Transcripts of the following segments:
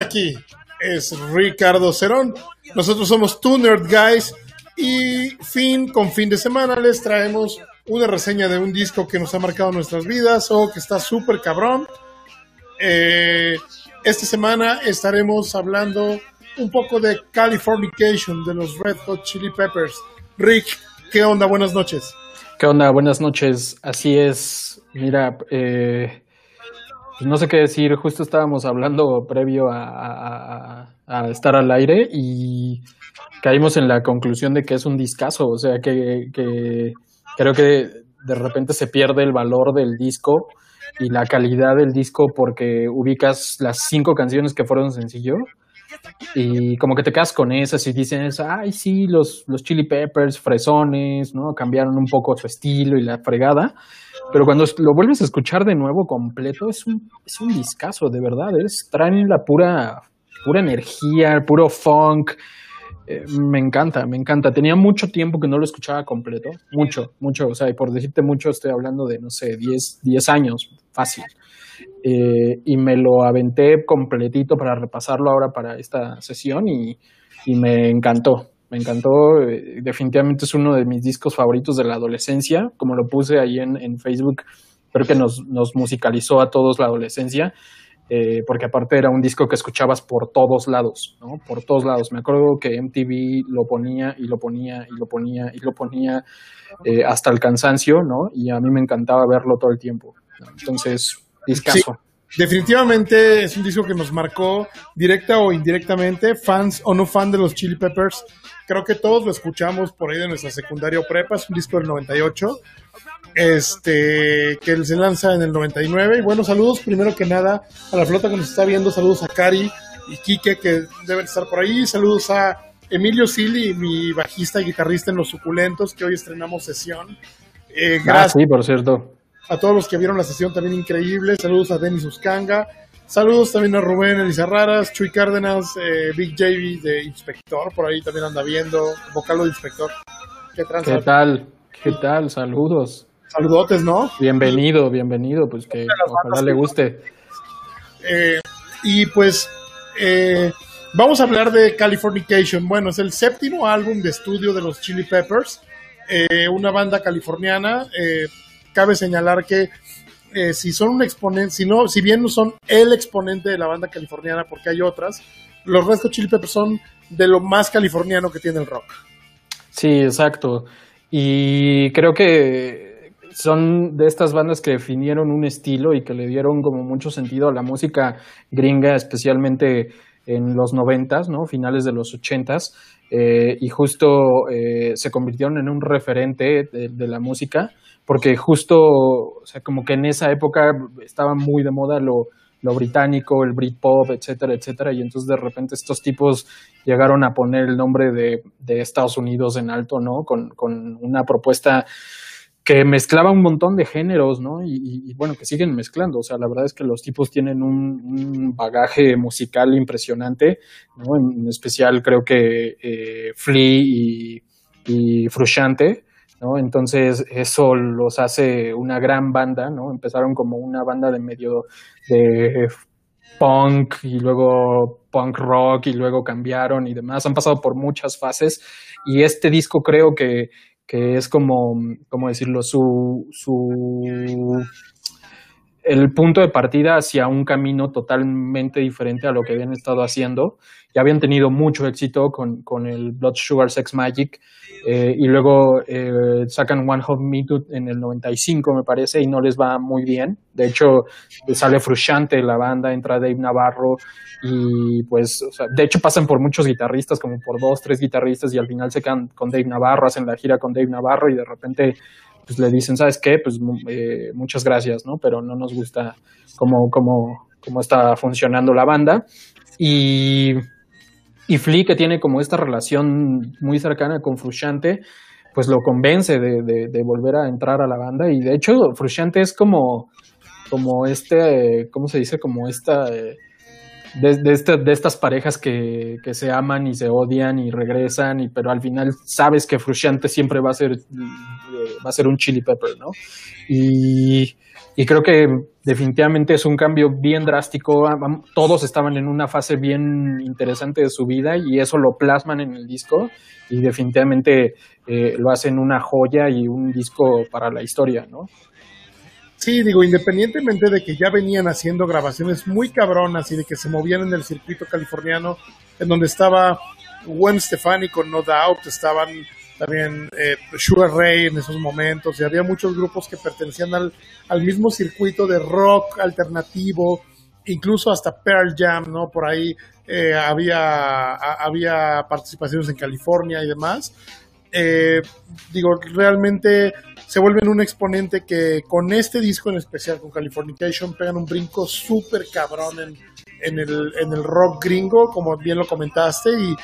Aquí es Ricardo Cerón. Nosotros somos Two Nerd Guys y fin con fin de semana les traemos una reseña de un disco que nos ha marcado nuestras vidas o que está súper cabrón. Eh, esta semana estaremos hablando un poco de Californication de los Red Hot Chili Peppers. Rick, ¿qué onda? Buenas noches. ¿Qué onda? Buenas noches. Así es. Mira, eh, pues no sé qué decir. Justo estábamos hablando previo a, estar al aire y caímos en la conclusión de que es un discazo. O sea, que, que creo que de repente se pierde el valor del disco y la calidad del disco porque ubicas las cinco canciones que fueron sencillo y como que te quedas con esas y dices, ay, sí, los, los Chili Peppers, fresones, ¿no? Cambiaron un poco su estilo y la fregada. Pero cuando lo vuelves a escuchar de nuevo completo, es un, es un discazo, de verdad. Es, traen la pura, pura energía, puro funk. Eh, me encanta, me encanta. Tenía mucho tiempo que no lo escuchaba completo. Mucho, mucho. O sea, y por decirte mucho, estoy hablando de, no sé, 10, 10 años, fácil. Eh, y me lo aventé completito para repasarlo ahora para esta sesión y, me encantó. Me encantó, eh, definitivamente es uno de mis discos favoritos de la adolescencia, como lo puse ahí en, Facebook, creo que nos, musicalizó a todos la adolescencia, eh, porque aparte era un disco que escuchabas por todos lados, ¿no? Por todos lados. Me acuerdo que MTV lo ponía y lo ponía y lo ponía y lo ponía hasta el cansancio, ¿no? Y a mí me encantaba verlo todo el tiempo. Entonces, definitivamente es un disco que nos marcó directa o indirectamente, fans o no fan de los Chili Peppers. Creo que todos lo escuchamos por ahí de nuestra secundaria o prepa, es un disco del 98, este, que se lanza en el 99. Y bueno, saludos primero que nada a la flota que nos está viendo, saludos a Cari y Kike que deben estar por ahí, saludos a Emilio Sili, mi bajista y guitarrista en Los Suculentos, que hoy estrenamos sesión. Eh, gracias. Ah, sí, por cierto a todos los que vieron la sesión también increíble. Saludos a Denis Uscanga. Saludos también a Rubén Elizarraras, Chuy Cárdenas, eh, Big JV de Inspector, por ahí también anda viendo, vocalo de Inspector. ¿Qué, ¿Qué tal? ¿Qué tal? Saludos. Saludotes, ¿no? Bienvenido, bienvenido, pues que ojalá le guste. Eh, y pues eh, vamos a hablar de Californication. Bueno, es el séptimo álbum de estudio de los Chili Peppers, una banda californiana cabe señalar que eh, si son un exponente, si no, si bien no son el exponente de la banda californiana, porque hay otras, los Red Hot Chili Peppers son de lo más californiano que tiene el rock. Sí, exacto. Y creo que son de estas bandas que definieron un estilo y que le dieron como mucho sentido a la música gringa, especialmente en los noventas, ¿no? Finales de los ochentas. Eh, y justo eh, se convirtieron en un referente de la música porque justo, o sea, como que en esa época estaba muy de moda lo, lo británico, el Britpop, etcétera, etcétera, y entonces de repente estos tipos llegaron a poner el nombre de, de Estados Unidos en alto, ¿no? Con, con, una propuesta que mezclaba un montón de géneros, ¿no? Y, bueno, que siguen mezclando, o sea, la verdad es que los tipos tienen un, bagaje musical impresionante, ¿no? En, especial creo que eh, Flea y, y Frusciante, ¿no? Entonces eso los hace una gran banda, ¿no? Empezaron como una banda de medio de punk y luego punk rock y luego cambiaron y demás. Han pasado por muchas fases y este disco creo que, que es como, ¿cómo decirlo? Su, su el punto de partida hacia un camino totalmente diferente a lo que habían estado haciendo. Ya habían tenido mucho éxito con, con el Blood Sugar Sex Magic eh, y luego eh, sacan One Hot Me en el 95, me parece, y no les va muy bien. De hecho, sale frustrante la banda, entra Dave Navarro y pues, o sea, de hecho pasan por muchos guitarristas, como por dos, tres guitarristas y al final se quedan con Dave Navarro, hacen la gira con Dave Navarro y de repente pues le dicen, ¿sabes qué? Pues eh, muchas gracias, ¿no? Pero no nos gusta cómo, cómo, cómo está funcionando la banda. Y, y Flea, que tiene como esta relación muy cercana con Frusciante, pues lo convence de, de, volver a entrar a la banda. Y de hecho, Frusciante es como, como este, ¿cómo se dice? Como esta... Eh, de, este, de, estas parejas que, se aman y se odian y regresan, y, pero al final sabes que Frusciante siempre va a ser, eh, va a ser un chili pepper, ¿no? Y, creo que definitivamente es un cambio bien drástico. Todos estaban en una fase bien interesante de su vida y eso lo plasman en el disco y definitivamente eh, lo hacen una joya y un disco para la historia, ¿no? Sí, digo, independientemente de que ya venían haciendo grabaciones muy cabronas y de que se movían en el circuito californiano, en donde estaba Gwen Stefani con No Doubt, estaban también eh, Sugar Ray en esos momentos, y había muchos grupos que pertenecían al, al mismo circuito de rock alternativo, incluso hasta Pearl Jam, ¿no? Por ahí eh, había, había participaciones en California y demás. Eh, digo, realmente se vuelven un exponente que con este disco en especial, con Californication, pegan un brinco súper cabrón en, el, en el rock gringo, como bien lo comentaste, y,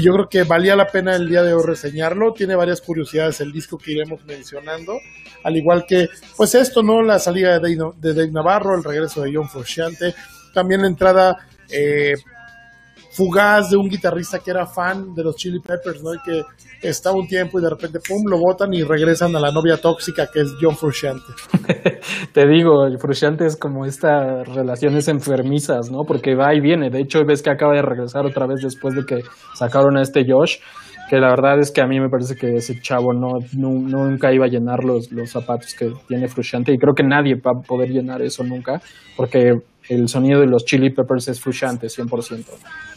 yo creo que valía la pena el día de hoy reseñarlo. Tiene varias curiosidades el disco que iremos mencionando, al igual que, pues esto, ¿no? La salida de Dave, de Dave Navarro, el regreso de John Frusciante, también la entrada eh, fugaz de un guitarrista que era fan de los Chili Peppers, ¿no? Y que está un tiempo y de repente, pum, lo botan y regresan a la novia tóxica que es John Frusciante. Te digo, el Frusciante es como estas relaciones enfermizas, ¿no? Porque va y viene. De hecho, ves que acaba de regresar otra vez después de que sacaron a este Josh. Que la verdad es que a mí me parece que ese chavo no, nunca iba a llenar los, los zapatos que tiene Frusciante. Y creo que nadie va a poder llenar eso nunca. Porque el sonido de los Chili Peppers es Frusciante, 100%.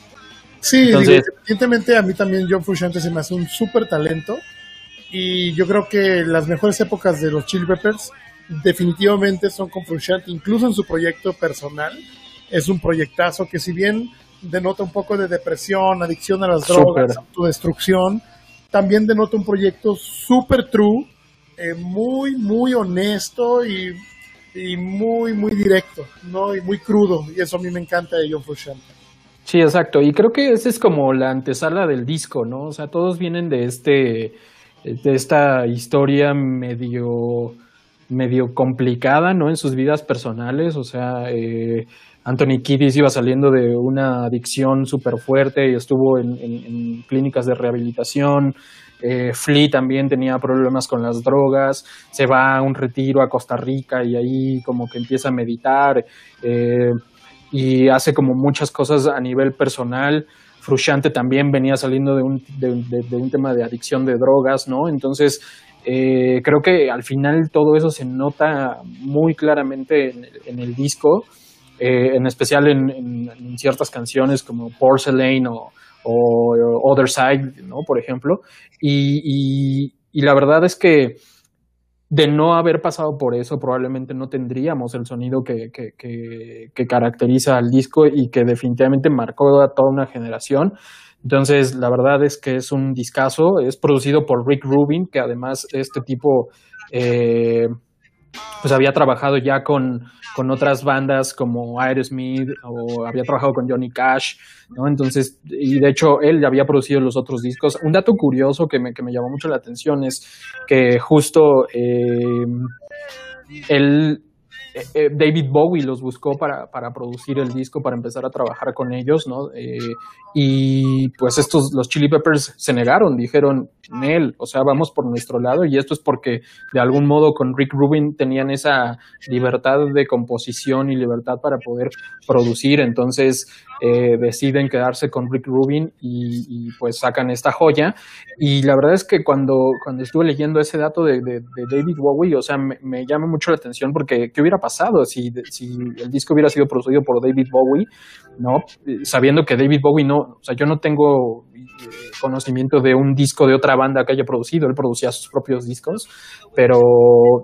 Sí, evidentemente a mí también John Frusciante se me hace un súper talento y yo creo que las mejores épocas de los Chili Peppers definitivamente son con Frusciante, incluso en su proyecto personal. Es un proyectazo que si bien denota un poco de depresión, adicción a las drogas, autodestrucción, también denota un proyecto súper true, eh, muy, muy honesto y, y, muy, muy directo, ¿no? Y muy crudo. Y eso a mí me encanta de John Frusciante. Sí, exacto. Y creo que esa es como la antesala del disco, ¿no? O sea, todos vienen de este, de esta historia medio, medio complicada, ¿no? En sus vidas personales. O sea, eh, Anthony Kiddis iba saliendo de una adicción súper fuerte y estuvo en, clínicas de rehabilitación. Eh, Flea también tenía problemas con las drogas, se va a un retiro a Costa Rica y ahí como que empieza a meditar. Eh, y hace como muchas cosas a nivel personal. Frusciante también venía saliendo de un, de, un tema de adicción de drogas, ¿no? Entonces, eh, creo que al final todo eso se nota muy claramente en, el disco, eh, en especial en, ciertas canciones como Porcelain o, Other Side, ¿no? Por ejemplo. y la verdad es que de no haber pasado por eso, probablemente no tendríamos el sonido que, que, que, caracteriza al disco y que definitivamente marcó a toda una generación. Entonces, la verdad es que es un discazo, es producido por Rick Rubin, que además este tipo eh, pues había trabajado ya con, con otras bandas como Aerosmith o había trabajado con Johnny Cash, ¿no? Entonces, y de hecho él ya había producido los otros discos. Un dato curioso que me, que me llamó mucho la atención es que justo eh, él eh, eh, David Bowie los buscó para, para, producir el disco, para empezar a trabajar con ellos, ¿no? Eh, y pues estos, los Chili Peppers se negaron, dijeron, Nel, o sea, vamos por nuestro lado, y esto es porque de algún modo con Rick Rubin tenían esa libertad de composición y libertad para poder producir, entonces deciden quedarse con Rick Rubin y, pues sacan esta joya. Y la verdad es que cuando, cuando estuve leyendo ese dato de, David Bowie, o sea, me, me llama mucho la atención porque ¿qué hubiera pasado? Pasado si, si el disco hubiera sido producido por David Bowie, ¿no? Sabiendo que David Bowie no, o sea, yo no tengo eh, conocimiento de un disco de otra banda que haya producido, él producía sus propios discos, pero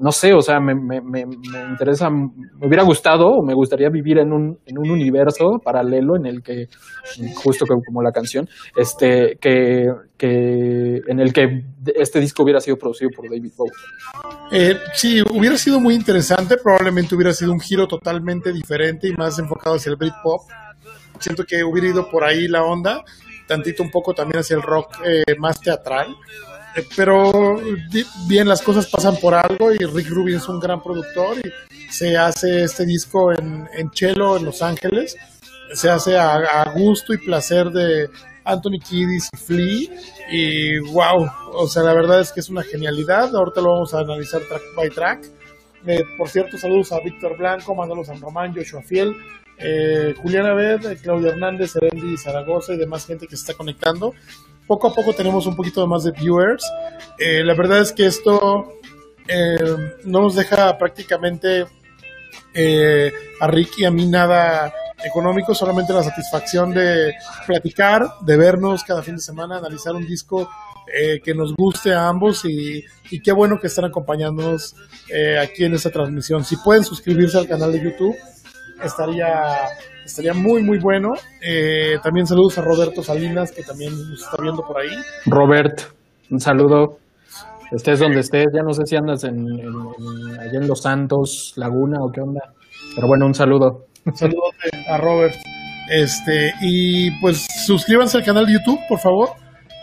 no sé, o sea, me, me, me, interesa, me hubiera gustado o me gustaría vivir en un, en un universo paralelo en el que, justo como la canción, este, que, que en el que este disco hubiera sido producido por David Bowie. Eh, sí, hubiera sido muy interesante, probablemente hubiera sido un giro totalmente diferente y más enfocado hacia el Britpop. Siento que hubiera ido por ahí la onda, tantito un poco también hacia el rock eh, más teatral pero bien, las cosas pasan por algo y Rick Rubin es un gran productor y se hace este disco en, en Chelo, en Los Ángeles. Se hace a, gusto y placer de Anthony Kiddis y Flea. Y wow, o sea, la verdad es que es una genialidad. Ahorita lo vamos a analizar track by track. Eh, por cierto, saludos a Víctor Blanco, Manolo San Román, Joshua Fiel, eh, Juliana Abed, Claudio Hernández, Erendi Zaragoza y demás gente que se está conectando. Poco a poco tenemos un poquito más de viewers. Eh, la verdad es que esto no nos deja prácticamente a Rick y a mí nada económico, solamente la satisfacción de platicar, de vernos cada fin de semana, analizar un disco eh, que nos guste a ambos y, qué bueno que están acompañándonos eh, aquí en esta transmisión. Si pueden suscribirse al canal de YouTube, estaría, estaría muy, muy bueno. Eh, también saludos a Roberto Salinas, que también nos está viendo por ahí. Robert, un saludo. Estés donde estés, ya no sé si andas en, allá en Los Santos, Laguna o qué onda. Pero bueno, un saludo. Un saludo a Robert. Este, y pues suscríbanse al canal de YouTube, por favor.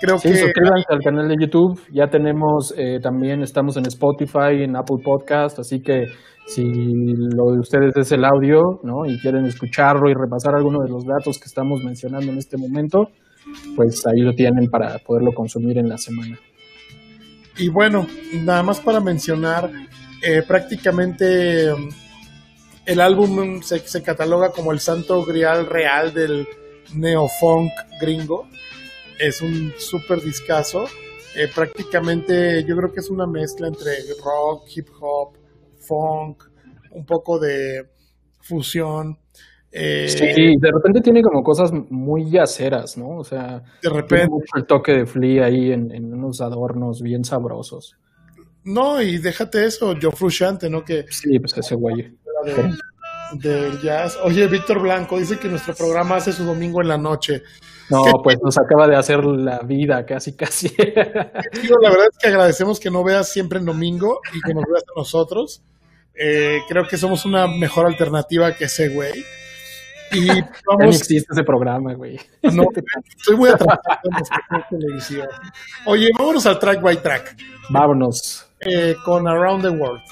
Creo sí, que... suscríbanse al canal de YouTube. Ya tenemos, eh, también estamos en Spotify, en Apple Podcast, así que si lo de ustedes es el audio, ¿no? Y quieren escucharlo y repasar algunos de los datos que estamos mencionando en este momento, pues ahí lo tienen para poderlo consumir en la semana. Y bueno, nada más para mencionar, eh, prácticamente el álbum se, se cataloga como el santo grial real del neofunk gringo es un súper discazo. Eh, prácticamente yo creo que es una mezcla entre rock, hip hop, funk, un poco de fusión. Eh, sí, de repente tiene como cosas muy yaceras, ¿no? O sea, de repente. Mucho el toque de Flea ahí en, unos adornos bien sabrosos. No, y déjate eso, Joe Frusciante, ¿no? Que, sí, pues ese güey. del jazz. Oye, Víctor Blanco dice que nuestro programa hace su domingo en la noche. No, pues nos acaba de hacer la vida casi, casi. la verdad es que agradecemos que no veas siempre en domingo y que nos veas a nosotros. Eh, creo que somos una mejor alternativa que ese güey. Y vamos. No existe ese programa, güey. No, estoy muy atrasado en televisión. Oye, vámonos al track by track. Vámonos. Eh, con Around the World.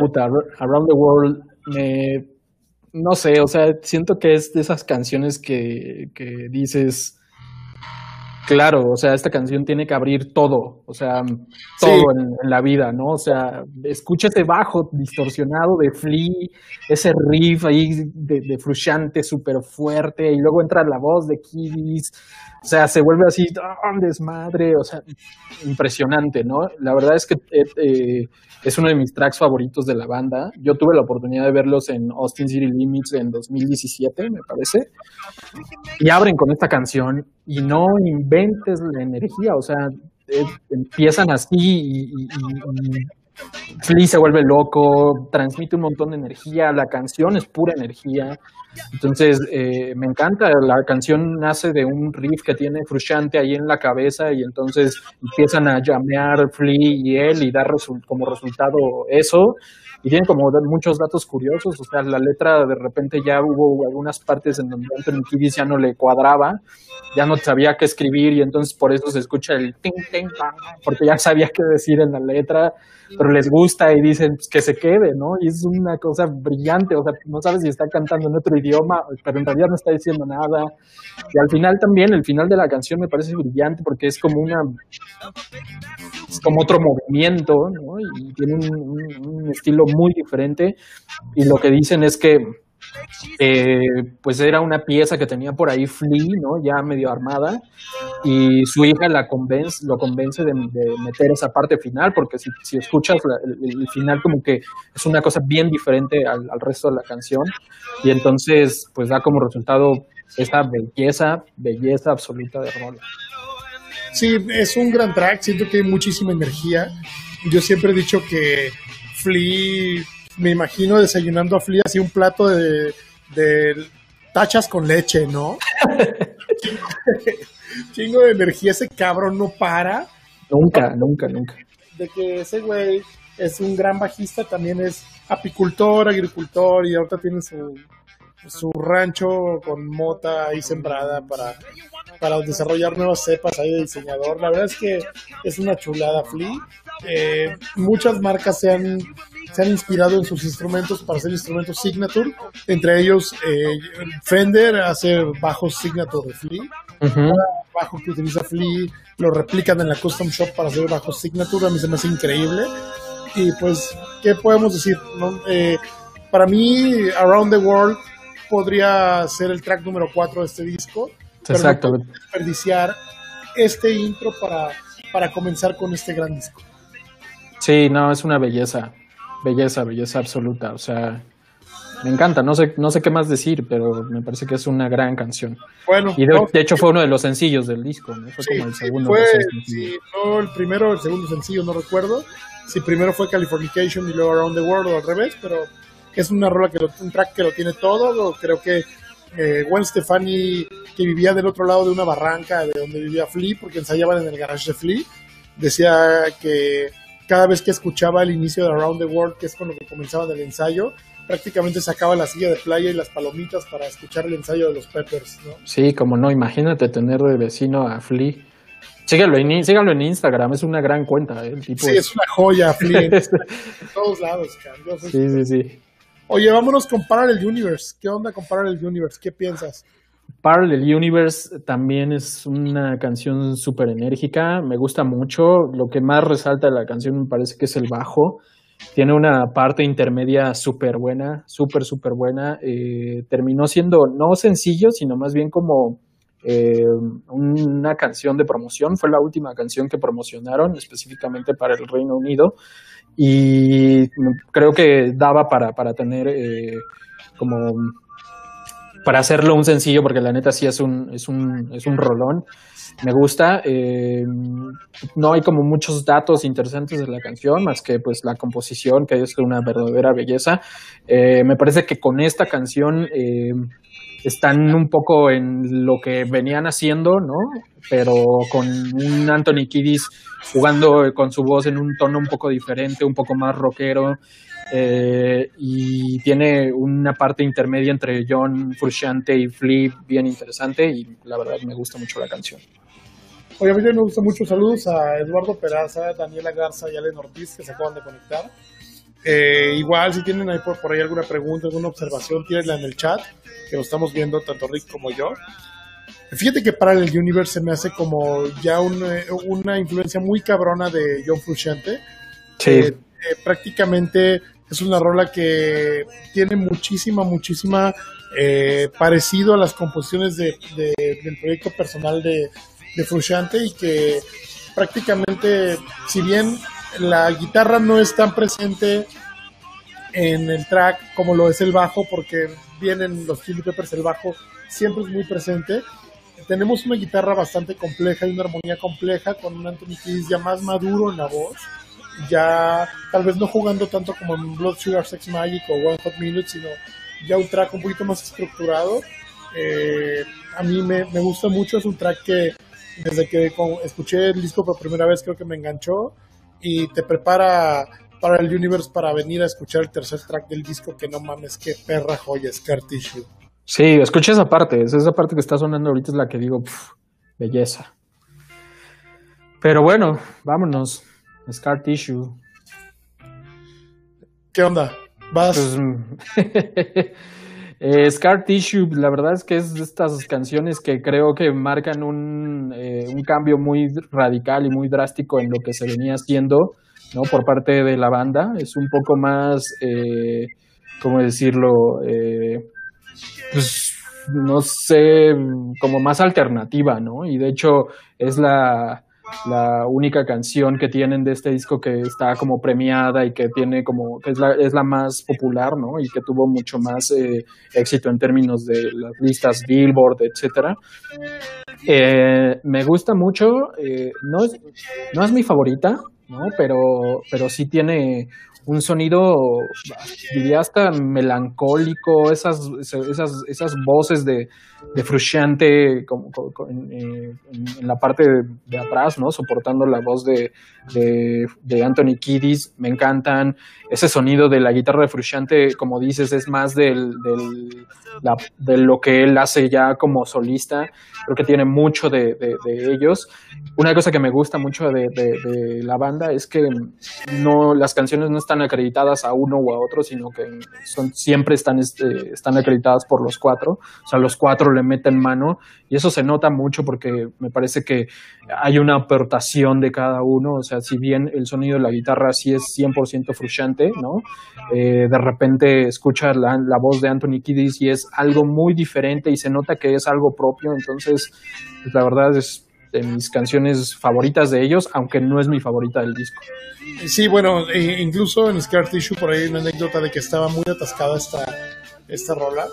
Puta, Around the World me no sé, o sea, siento que es de esas canciones que, que dices, claro, o sea, esta canción tiene que abrir todo, o sea, todo en, la vida, ¿no? O sea, escucha ese bajo distorsionado de Flea, ese riff ahí de, de súper fuerte, y luego entra la voz de Kiddies, o sea, se vuelve así, ¡oh, desmadre! O sea, impresionante, ¿no? La verdad es que eh, eh, es uno de mis tracks favoritos de la banda. Yo tuve la oportunidad de verlos en Austin City Limits en 2017, me parece. Y abren con esta canción y no la energía, o sea, eh, empiezan así y, y, se vuelve loco, transmite un montón de energía, la canción es pura energía. Entonces, eh, me encanta, la canción nace de un riff que tiene Frusciante ahí en la cabeza y entonces empiezan a llamear Flea y él y dar como resultado eso. Y tiene como muchos datos curiosos, o sea, la letra de repente ya hubo algunas partes en donde Anthony Kiddis ya no le cuadraba, ya no sabía qué escribir y entonces por eso se escucha el ting, ting, porque ya sabía qué decir en la letra pero les gusta y dicen pues, que se quede, ¿no? Y es una cosa brillante, o sea, no sabes si está cantando en otro idioma, pero en realidad no está diciendo nada. Y al final también, el final de la canción me parece brillante porque es como una, es como otro movimiento, ¿no? Y tiene un estilo muy diferente. Y lo que dicen es que eh, pues era una pieza que tenía por ahí Flea, ¿no? Ya medio armada, y su hija la convence, lo convence de, meter esa parte final, porque si, escuchas el, final como que es una cosa bien diferente al, resto de la canción, y entonces pues da como resultado esta belleza, belleza absoluta de Rola. Sí, es un gran track, siento que hay muchísima energía. Yo siempre he dicho que Flea me imagino desayunando a Flea así un plato de, tachas con leche, ¿no? chingo, de energía, ese cabrón no para. Nunca, nunca, nunca. De que ese güey es un gran bajista, también es apicultor, agricultor y ahorita tiene su, su rancho con mota ahí sembrada para, para desarrollar nuevas cepas ahí de diseñador. La verdad es que es una chulada Flea. Eh, muchas marcas se han, se han inspirado en sus instrumentos para hacer instrumentos Signature. Entre ellos, eh, Fender hace bajos Signature de Flea. bajo que utiliza Flea lo replican en la Custom Shop para hacer bajos Signature. A mí se me hace increíble. Y pues, ¿qué podemos decir? Eh, para mí, Around the World podría ser el track número 4 de este disco. Exacto. Pero no desperdiciar este intro para, para comenzar con este gran disco. Sí, no, es una belleza, belleza, belleza absoluta. O sea, me encanta, no sé, no sé qué más decir, pero me parece que es una gran canción. Bueno, y de, hecho fue uno de los sencillos del disco, ¿no? Fue como el segundo. Fue, sí, no el primero, el segundo sencillo, no recuerdo. Si primero fue Californication y luego Around the World o al revés, pero es una rola que un track que lo tiene todo. Creo que eh, Gwen Stefani, que vivía del otro lado de una barranca de donde vivía Flea, porque ensayaban en el garage de Flea, decía que cada vez que escuchaba el inicio de Around the World, que es con lo que comenzaba el ensayo, prácticamente sacaba la silla de playa y las palomitas para escuchar el ensayo de los Peppers, ¿no? Sí, como no, imagínate tener de vecino a Flea. Síganlo en, en Instagram, es una gran cuenta. ¿eh? sí, es... una joya, Flea. en todos lados, cara. Sí, sí, sí. Oye, vámonos con Parallel Universe. ¿Qué onda con Parallel Universe? ¿Qué piensas? Parallel Universe también es una canción súper enérgica, me gusta mucho. Lo que más resalta de la canción me parece que es el bajo. Tiene una parte intermedia súper buena, súper, súper buena. Eh, terminó siendo no sencillo, sino más bien como eh, una canción de promoción. Fue la última canción que promocionaron específicamente para el Reino Unido y creo que daba para, para tener eh, como para hacerlo un sencillo porque la neta sí es un es un, es un rolón. Me gusta eh, no hay como muchos datos interesantes de la canción más que pues la composición que es una verdadera belleza. Eh, me parece que con esta canción están un poco en lo que venían haciendo, ¿no? Pero con un Anthony Kiddis jugando con su voz en un tono un poco diferente, un poco más rockero, eh, y tiene una parte intermedia entre John Frusciante y Flea bien interesante, y la verdad me gusta mucho la canción. Oye, a mí me gusta mucho. Saludos a Eduardo Peraza, Daniela Garza y Allen Ortiz que se acaban de conectar. Eh, igual, si tienen ahí por, por, ahí alguna pregunta, alguna observación, tírenla en el chat, que lo estamos viendo tanto Rick como yo. Fíjate que para el Universe se me hace como ya una influencia muy cabrona de John Frusciante. Sí. Eh, eh, prácticamente es una rola que tiene muchísima, muchísima parecido a las composiciones de, del proyecto personal de, de Frusciante y que prácticamente, si bien la guitarra no es tan presente en el track como lo es el bajo, porque vienen los Chili Peppers, el bajo siempre es muy presente. Tenemos una guitarra bastante compleja y una armonía compleja con un Anthony Kiedis ya más maduro en la voz, ya tal vez no jugando tanto como en Blood Sugar Sex Magic o One Hot Minute, sino ya un track un poquito más estructurado. Eh, a mí me, me, gusta mucho, es un track que desde que escuché el disco por primera vez creo que me enganchó y te prepara para el Universe para venir a escuchar el tercer track del disco que no mames, qué perra joya, Scar Tissue. Sí, escucha esa parte, es esa parte que está sonando ahorita es la que digo, belleza. Pero bueno, vámonos, Scar Tissue. ¿Qué onda? ¿Vas? Pues, Eh, Scar Tissue, la verdad es que es de estas canciones que creo que marcan un, eh, un cambio muy radical y muy drástico en lo que se venía haciendo ¿no? por parte de la banda. Es un poco más, eh, ¿cómo decirlo? Eh, pues, no sé, como más alternativa, ¿no? Y de hecho es la la única canción que tienen de este disco que está como premiada y que tiene como que es la, es la más popular, ¿no? Y que tuvo mucho más eh, éxito en términos de las listas Billboard, etcétera. Eh, me gusta mucho, eh, no, es, no es mi favorita, ¿no? Pero, pero sí tiene un sonido, diría hasta melancólico, esas, esas, esas voces de, de Frusciante como, eh, en, la parte de, atrás, ¿no? Soportando la voz de, de, Anthony Kiddis, me encantan. Ese sonido de la guitarra de Frusciante, como dices, es más del, del de lo que él hace ya como solista. Creo que tiene mucho de, ellos. Una cosa que me gusta mucho de, la banda es que no, las canciones no están acreditadas a uno u a otro, sino que son, siempre están, este, están acreditadas por los cuatro. O sea, los cuatro le meten mano y eso se nota mucho porque me parece que hay una aportación de cada uno. O sea, si bien el sonido de la guitarra sí es 100% frustrante, ¿no? Eh, de repente escucha la, la, voz de Anthony Kiddis y es algo muy diferente y se nota que es algo propio. Entonces, pues, la verdad es de mis canciones favoritas de ellos, aunque no es mi favorita del disco. Sí, bueno, e incluso en Scar Tissue por ahí una anécdota de que estaba muy atascada esta, esta rola.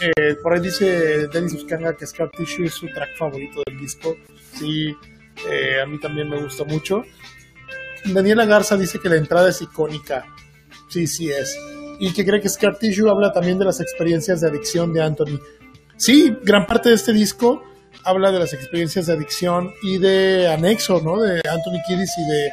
Eh, por ahí dice Dennis Uscanga que Scar Tissue es su track favorito del disco. Sí, eh, a mí también me gusta mucho. Daniela Garza dice que la entrada es icónica. Sí, sí es. Y que cree que Scar Tissue habla también de las experiencias de adicción de Anthony. Sí, gran parte de este disco habla de las experiencias de adicción y de anexo, ¿no? De Anthony Kiddis y de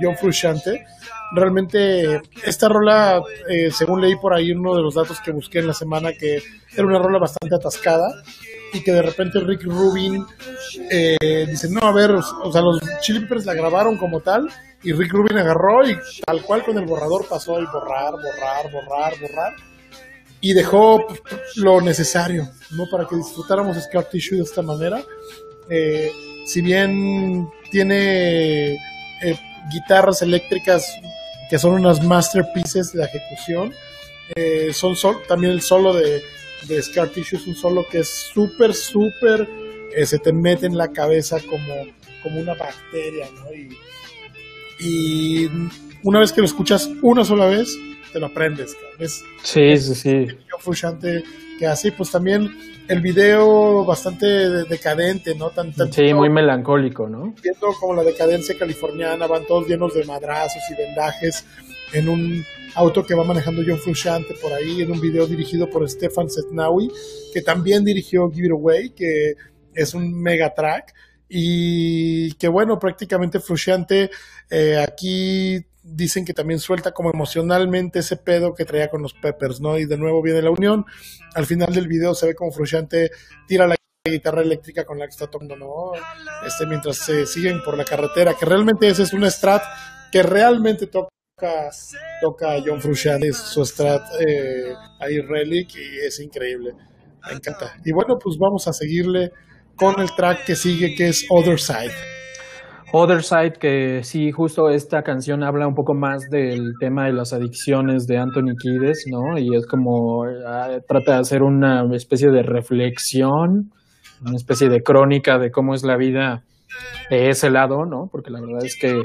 John Frusciante. Realmente esta rola, eh, según leí por ahí uno de los datos que busqué en la semana, que era una rola bastante atascada y que de repente Rick Rubin eh, dice, no, a ver, o, sea, los Chili Peppers la grabaron como tal y Rick Rubin agarró y tal cual con el borrador pasó y borrar, borrar, borrar, borrar y dejó lo necesario, ¿no? Para que disfrutáramos Scar Tissue de esta manera. Eh, si bien tiene eh, guitarras eléctricas que son unas masterpieces de ejecución, eh, son también el solo de, de Scar Tissue es un solo que es súper, súper, se te mete en la cabeza como, como una bacteria, ¿no? Y, y una vez que lo escuchas una sola vez, te lo aprendes. Es, sí, sí, sí. Frustrante que así, pues también el video bastante decadente, ¿no? Tan, sí, muy melancólico, ¿no? Viendo como la decadencia californiana, van todos llenos de madrazos y vendajes en un auto que va manejando John Frusciante por ahí, en un video dirigido por Stefan Setnawi, que también dirigió Give It Away, que es un mega track, y que bueno, prácticamente Frusciante eh, aquí dicen que también suelta como emocionalmente ese pedo que traía con los Peppers, ¿no? Y de nuevo viene la unión. Al final del video se ve como Frusciante tira la guitarra eléctrica con la que está tocando, ¿no? Este, mientras se siguen por la carretera, que realmente ese es un strat que realmente toca toca John Frusciante, su strat eh, ahí Relic y es increíble. Me encanta. Y bueno, pues vamos a seguirle con el track que sigue que es Other Side. Other Side, que sí, justo esta canción habla un poco más del tema de las adicciones de Anthony Kiedis, ¿no? Y es como, ah, trata de hacer una especie de reflexión, una especie de crónica de cómo es la vida de ese lado, ¿no? Porque la verdad es que,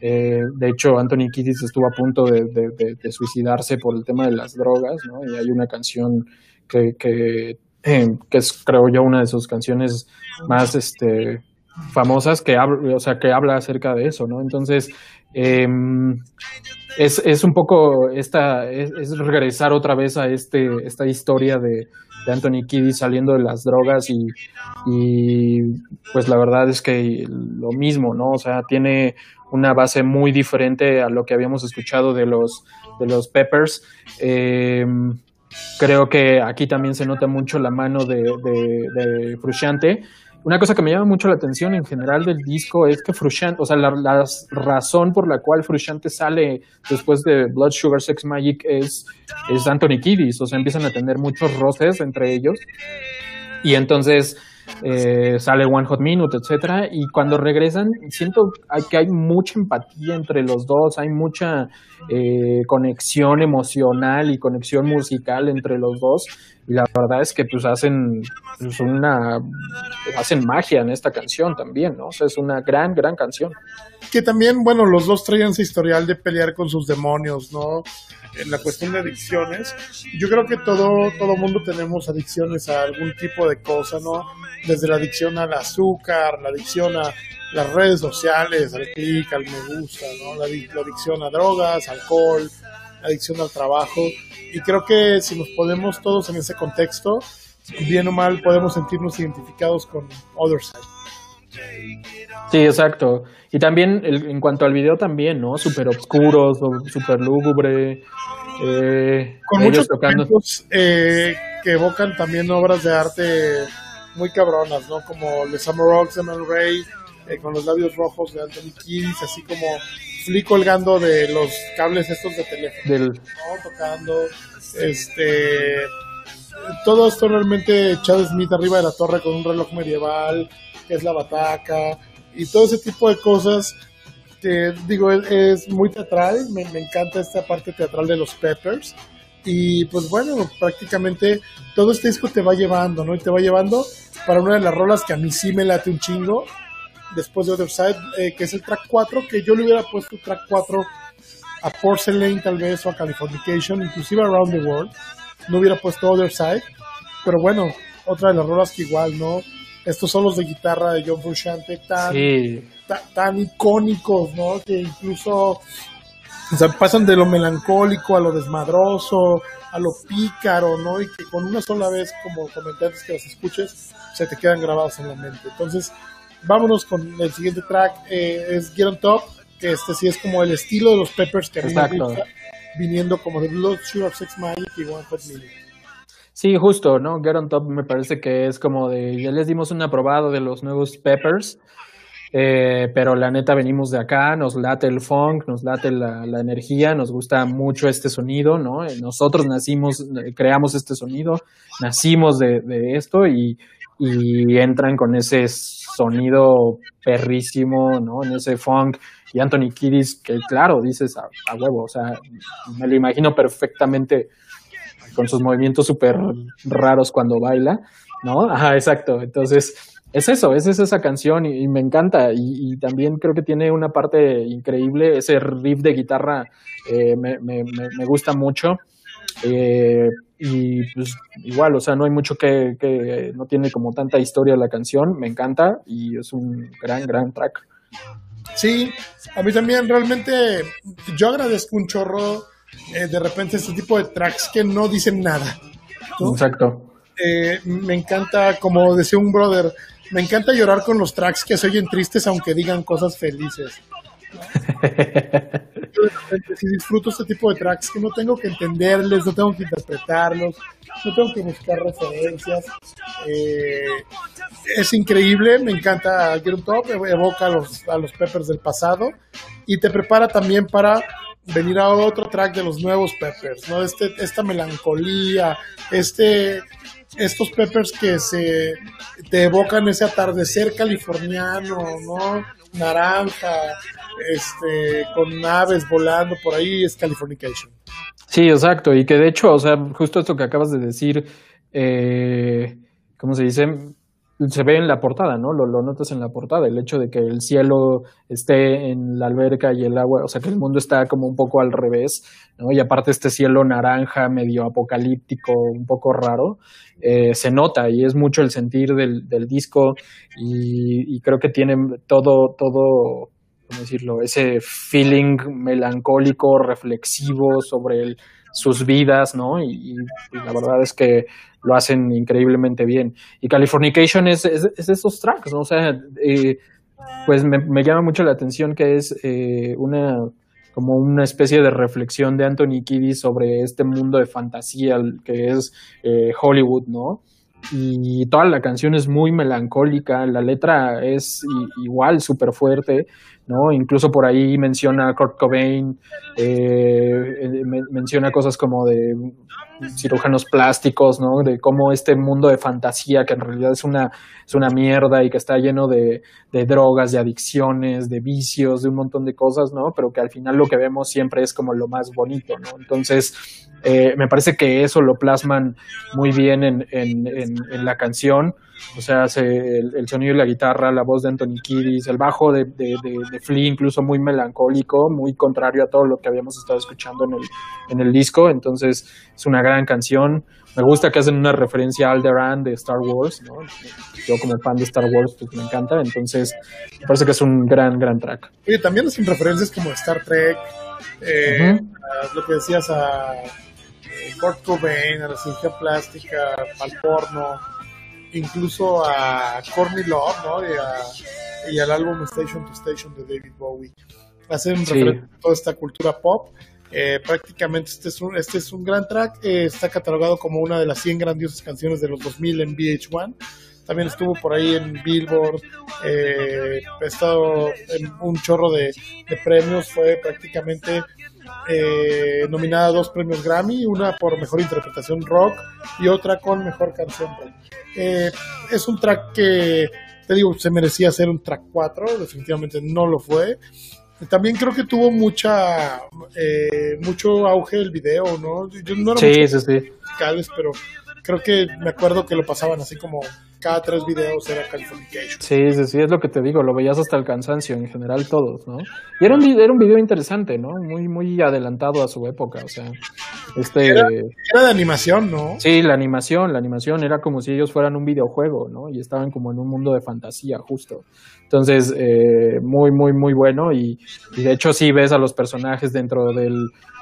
eh, de hecho, Anthony Kiedis estuvo a punto de, suicidarse por el tema de las drogas, ¿no? Y hay una canción que, que, eh, que es, creo yo, una de sus canciones más, este, famosas que, o sea, que habla acerca de eso, ¿no? Entonces, em, es, es, un poco esta, es, regresar otra vez a este, esta historia de, Anthony Kiddis saliendo de las drogas y, y, pues la verdad es que lo mismo, ¿no? O sea, tiene una base muy diferente a lo que habíamos escuchado de los, de los Peppers. Em, creo que aquí también se nota mucho la mano de, de Frusciante una cosa que me llama mucho la atención en general del disco es que Frusciante, o sea, la, razón por la cual Frusciante sale después de Blood Sugar Sex Magic es, es Anthony Kiddis, o sea, empiezan a tener muchos roces entre ellos. Y entonces eh, sale One Hot Minute, etcétera, y cuando regresan siento que hay mucha empatía entre los dos, hay mucha eh, conexión emocional y conexión musical entre los dos, y la verdad es que pues hacen pues, una hacen magia en esta canción también, ¿no? O sea, es una gran, gran canción. Que también, bueno, los dos traían ese historial de pelear con sus demonios, ¿no? En la cuestión de adicciones, yo creo que todo todo mundo tenemos adicciones a algún tipo de cosa, ¿no? Desde la adicción al azúcar, la adicción a las redes sociales, al clic, al me gusta, ¿no? La, adicción a drogas, alcohol, la adicción al trabajo. Y creo que si nos ponemos todos en ese contexto, bien o mal podemos sentirnos identificados con Other Side. Sí, exacto. Y también en cuanto al video también, ¿no? Súper oscuro, súper lúgubre. Eh, Con muchos tocando. Eh, que evocan también obras de arte muy cabronas, ¿no? Como Les Amarocks de Man Ray, eh, con los labios rojos de Anthony Kiddis, así como Flea colgando de los cables estos de teléfono, Del, ¿no? tocando, este, todo esto realmente Chad Smith arriba de la torre con un reloj medieval, que es la bataca, y todo ese tipo de cosas que digo, es, muy teatral, me, me encanta esta parte teatral de los Peppers. Y pues bueno, prácticamente todo este disco te va llevando, ¿no? Y te va llevando para una de las rolas que a mí sí me late un chingo, después de Other Side, eh, que es el track 4, que yo le hubiera puesto track 4 a Porcelain tal vez o a Californication, inclusive Around the World. No hubiera puesto Other Side, pero bueno, otra de las rolas que igual, ¿no? Estos solos de guitarra de John Frusciante tan, sí, ta- tan icónicos, ¿no? Que incluso o sea, pasan de lo melancólico a lo desmadroso, a lo pícaro, ¿no? Y que con una sola vez, como comentantes que los escuches, se te quedan grabados en la mente. Entonces, vámonos con el siguiente track, eh, es Get on Top, que este sí es como el estilo de los Peppers que a mí me gusta, viniendo como de Blood Sugar Sex Magic y One Hot Minute. Sí, justo, ¿no? Get on Top me parece que es como de, ya les dimos un aprobado de los nuevos Peppers, eh, pero la neta venimos de acá, nos late el funk, nos late la, energía, nos gusta mucho este sonido, ¿no? Eh, Nosotros nacimos, eh, creamos este sonido, nacimos de, de esto y, y entran con ese sonido perrísimo, ¿no? En ese funk. Y Anthony Kiddis, que claro, dices a, a huevo, o sea, me lo imagino perfectamente con sus movimientos súper raros cuando baila, ¿no? Ajá, exacto. Entonces, es eso, es esa canción y, me encanta. Y, y también creo que tiene una parte increíble, ese riff de guitarra eh, me, me- me- me gusta mucho. Eh, y pues igual, o sea, no hay mucho que, que, no tiene como tanta historia la canción, me encanta y es un gran, gran track. Sí, a mí también realmente yo agradezco un chorro eh, de repente este tipo de tracks que no dicen nada. ¿no? Exacto. Eh, me encanta, como decía un brother, me encanta llorar con los tracks que se oyen tristes aunque digan cosas felices. Yo de repente sí disfruto este tipo de tracks que no tengo que entenderles, no tengo que interpretarlos, no tengo que buscar referencias. Eh, es increíble, me encanta Get Top, evoca a los, a los Peppers del pasado y te prepara también para venir a otro track de los nuevos Peppers, ¿no? Este, esta melancolía, este, estos Peppers que se te evocan ese atardecer californiano, ¿no? Naranja, este, con aves volando por ahí, es Californication. Sí, exacto. Y que de hecho, o sea, justo esto que acabas de decir, eh, ¿cómo se dice? Se ve en la portada, ¿no? Lo, lo notas en la portada, el hecho de que el cielo esté en la alberca y el agua, o sea, que el mundo está como un poco al revés, ¿no? Y aparte este cielo naranja, medio apocalíptico, un poco raro, eh, se nota y es mucho el sentir del, del disco y, creo que tiene todo, todo, ¿cómo decirlo? Ese feeling melancólico, reflexivo sobre el- sus vidas, ¿no? Y, y la verdad es que lo hacen increíblemente bien. Y Californication es, es, es esos tracks, ¿no? O sea, eh, pues me, me llama mucho la atención que es eh, una como una especie de reflexión de Anthony Kiddis sobre este mundo de fantasía que es eh, Hollywood, ¿no? Y toda la canción es muy melancólica, la letra es igual súper fuerte, ¿no? Incluso por ahí menciona Kurt Cobain, eh, eh, men- menciona cosas como de cirujanos plásticos, ¿no? De cómo este mundo de fantasía, que en realidad es una, es una mierda y que está lleno de, de drogas, de adicciones, de vicios, de un montón de cosas, ¿no? Pero que al final lo que vemos siempre es como lo más bonito, ¿no? Entonces, eh, me parece que eso lo plasman muy bien en, en, en, en la canción. O sea, se, el, el, sonido de la guitarra, la voz de Anthony Kiddis, el bajo de, de, de, de, Flea, incluso muy melancólico, muy contrario a todo lo que habíamos estado escuchando en el, en el disco. Entonces, es una gran canción. Me gusta que hacen una referencia a Alderaan de Star Wars, ¿no? Yo como fan de Star Wars, pues me encanta. Entonces, me parece que es un gran, gran track. Oye, también hacen referencias como Star Trek, eh, uh -huh. a lo que decías a Kurt Cobain, a la cirugía plástica, al porno, incluso a Courtney Love, ¿no? Y, a, y, al álbum Station to Station de David Bowie. Hacen sí. referencia a toda esta cultura pop. Eh, prácticamente este es, un, este es un gran track. Eh, está catalogado como una de las 100 grandiosas canciones de los 2000 en VH1. también estuvo por ahí en Billboard, eh, ha estado en un chorro de, premios, fue prácticamente eh, nominada a dos premios Grammy, una por mejor interpretación rock y otra con mejor canción eh, es un track que, te digo, se merecía ser un track 4, definitivamente no lo fue. También creo que tuvo mucha eh, mucho auge el video, ¿no? Yo no era sí, sí, sí. pero creo que me acuerdo que lo pasaban así como cada tres videos era Californication. Sí, sí, sí, es lo que te digo, lo veías hasta el cansancio en general todos, ¿no? Y era un, era un video interesante, ¿no? Muy, muy adelantado a su época, o sea, este... Era, de animación, ¿no? Sí, la animación, la animación era como si ellos fueran un videojuego, ¿no? Y estaban como en un mundo de fantasía, justo. Entonces, eh, muy, muy, muy bueno y, de hecho sí ves a los personajes dentro del,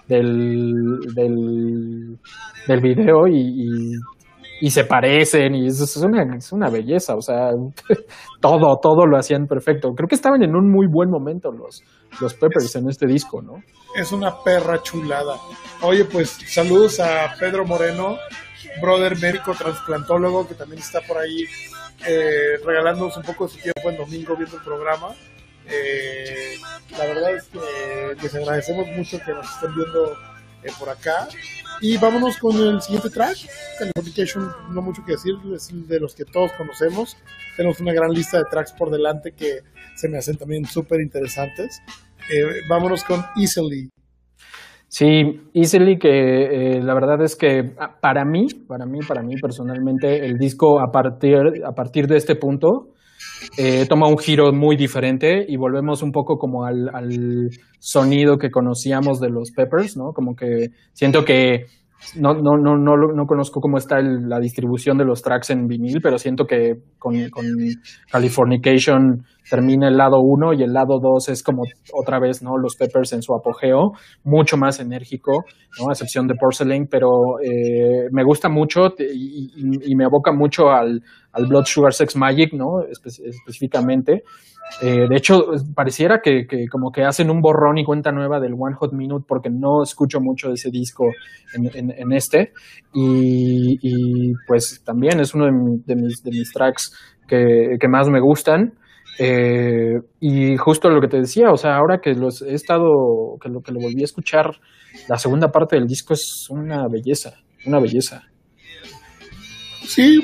del, del, del video y y se parecen y es, una, es una belleza, o sea, todo, todo lo hacían perfecto. Creo que estaban en un muy buen momento los, los Peppers en este disco, ¿no? Es una perra chulada. Oye, pues saludos a Pedro Moreno, brother médico transplantólogo, que también está por ahí eh, regalándonos un poco de su tiempo en domingo viendo el programa. Eh, la verdad es que les agradecemos mucho que nos estén viendo eh, por acá. Y vámonos con el siguiente track. Californication, no mucho que decir, es de los que todos conocemos. Tenemos una gran lista de tracks por delante que se me hacen también súper interesantes. Eh, vámonos con Easily. Sí, Easily, que eh, la verdad es que ah, para mí, para mí, para mí personalmente, el disco a partir, a partir de este punto eh, toma un giro muy diferente y volvemos un poco como al, sonido que conocíamos de los Peppers, ¿no? Como que siento que no, no, no, no, no conozco cómo está la distribución de los tracks en vinil, pero siento que con, Californication termina el lado 1 y el lado 2 es como otra vez, ¿no? Los Peppers en su apogeo, mucho más enérgico, ¿no? A excepción de Porcelain, pero eh, me gusta mucho y, me aboca mucho al, al, Blood Sugar Sex Magic, ¿no? específicamente. Eh, de hecho, pareciera que, como que hacen un borrón y cuenta nueva del One Hot Minute porque no escucho mucho de ese disco en, este. Y, pues también es uno de, mis, de mis, tracks que, que, más me gustan. Eh, y justo lo que te decía, o sea, ahora que los he estado, que lo que lo volví a escuchar, la segunda parte del disco es una belleza, una belleza. Sí,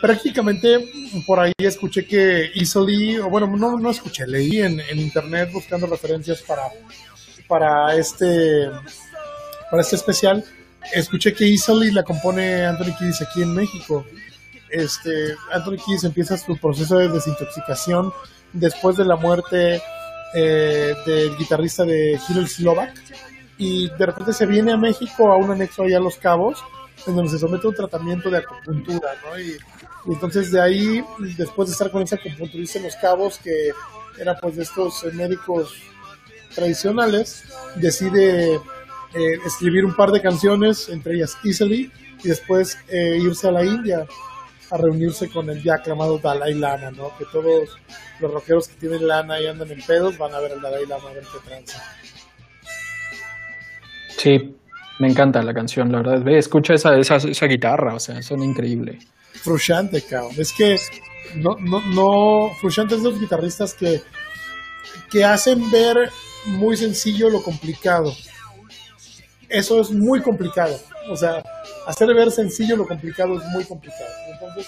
prácticamente por ahí escuché que Easily, o bueno, no, no escuché, leí en, internet buscando referencias para, para este para este especial. Escuché que Easily la compone Anthony Kiddis aquí en México. Este, Anthony Kiddis empieza su proceso de desintoxicación después de la muerte eh, del guitarrista de Hillel Slovak y de repente se viene a México a un anexo allá a Los Cabos en donde se somete a un tratamiento de acupuntura, ¿no? Y, entonces de ahí, después de estar con ese acupunturista en los cabos, que era pues de estos eh, médicos tradicionales, decide eh, escribir un par de canciones, entre ellas Easily, y después eh, irse a la India a reunirse con el ya aclamado Dalai Lama, ¿no? Que todos los rockeros que tienen lana y andan en pedos van a ver al Dalai Lama a ver qué tranza. Sí, me encanta la canción, la verdad. Ve, escucha esa, esa, esa guitarra, o sea, son increíble. Frusciante, cabrón. Es que no, no, no. Frusciante es de los guitarristas que, que hacen ver muy sencillo lo complicado. Eso es muy complicado. O sea, hacer ver sencillo lo complicado es muy complicado. Entonces,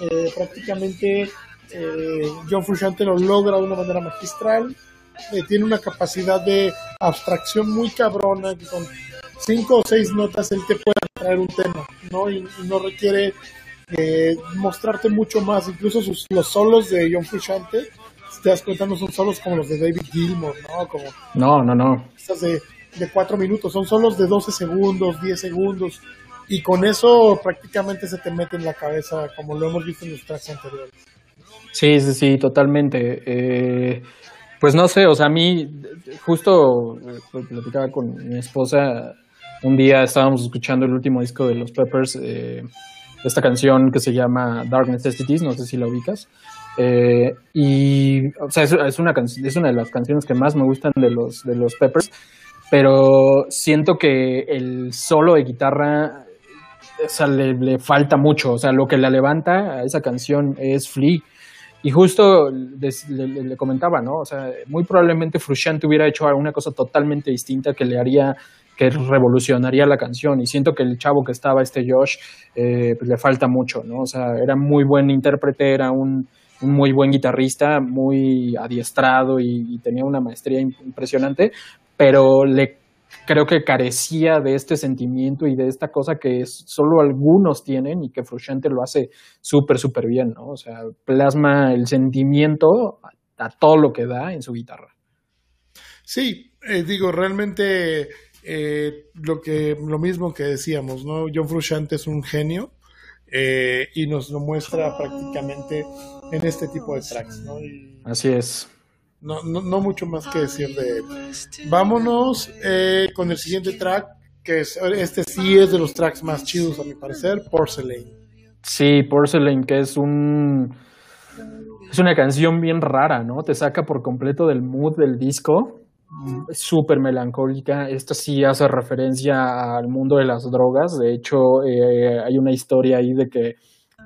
eh, prácticamente eh, John Frusciante lo logra de una manera magistral. Eh, tiene una capacidad de abstracción muy cabrona cinco o seis notas él te puede traer un tema, ¿no? Y, no requiere eh, mostrarte mucho más. Incluso sus, los solos de John Frusciante, si te das cuenta, no son solos como los de David Gilmour, ¿no? Como, no, no, no. Estas de, de cuatro minutos, son solos de 12 segundos, 10 segundos. Y con eso prácticamente se te mete en la cabeza, como lo hemos visto en los tracks anteriores. Sí, sí, sí, totalmente. Eh, pues no sé, o sea, a mí justo eh, platicaba con mi esposa un día estábamos escuchando el último disco de los Peppers, eh, esta canción que se llama Dark Necessities, no sé si la ubicas. Eh, y, o sea, es, una es una de las canciones que más me gustan de los, de los Peppers, pero siento que el solo de guitarra o sea, le, falta mucho. O sea, lo que la levanta a esa canción es Flea. Y justo le, comentaba, ¿no? O sea, muy probablemente Frusciante hubiera hecho una cosa totalmente distinta que le haría, que revolucionaría la canción. Y siento que el chavo que estaba, este Josh, eh, pues le falta mucho, ¿no? O sea, era muy buen intérprete, era un, muy buen guitarrista, muy adiestrado y tenía una maestría impresionante, pero le creo que carecía de este sentimiento y de esta cosa que solo algunos tienen y que Frusciante lo hace súper, súper bien, ¿no? O sea, plasma el sentimiento a, todo lo que da en su guitarra. Sí, eh, digo, realmente eh, lo, que, lo mismo que decíamos, ¿no? John Frusciante es un genio eh, y nos lo muestra prácticamente en este tipo de tracks, ¿no? Así es. No, no, mucho más que decir de él. Vámonos eh, con el siguiente track, que es, este sí es de los tracks más chidos a mi parecer, Porcelain. Sí, Porcelain, que es un... Es una canción bien rara, ¿no? Te saca por completo del mood del disco. Súper melancólica. Esta sí hace referencia al mundo de las drogas. De hecho, eh, hay una historia ahí de que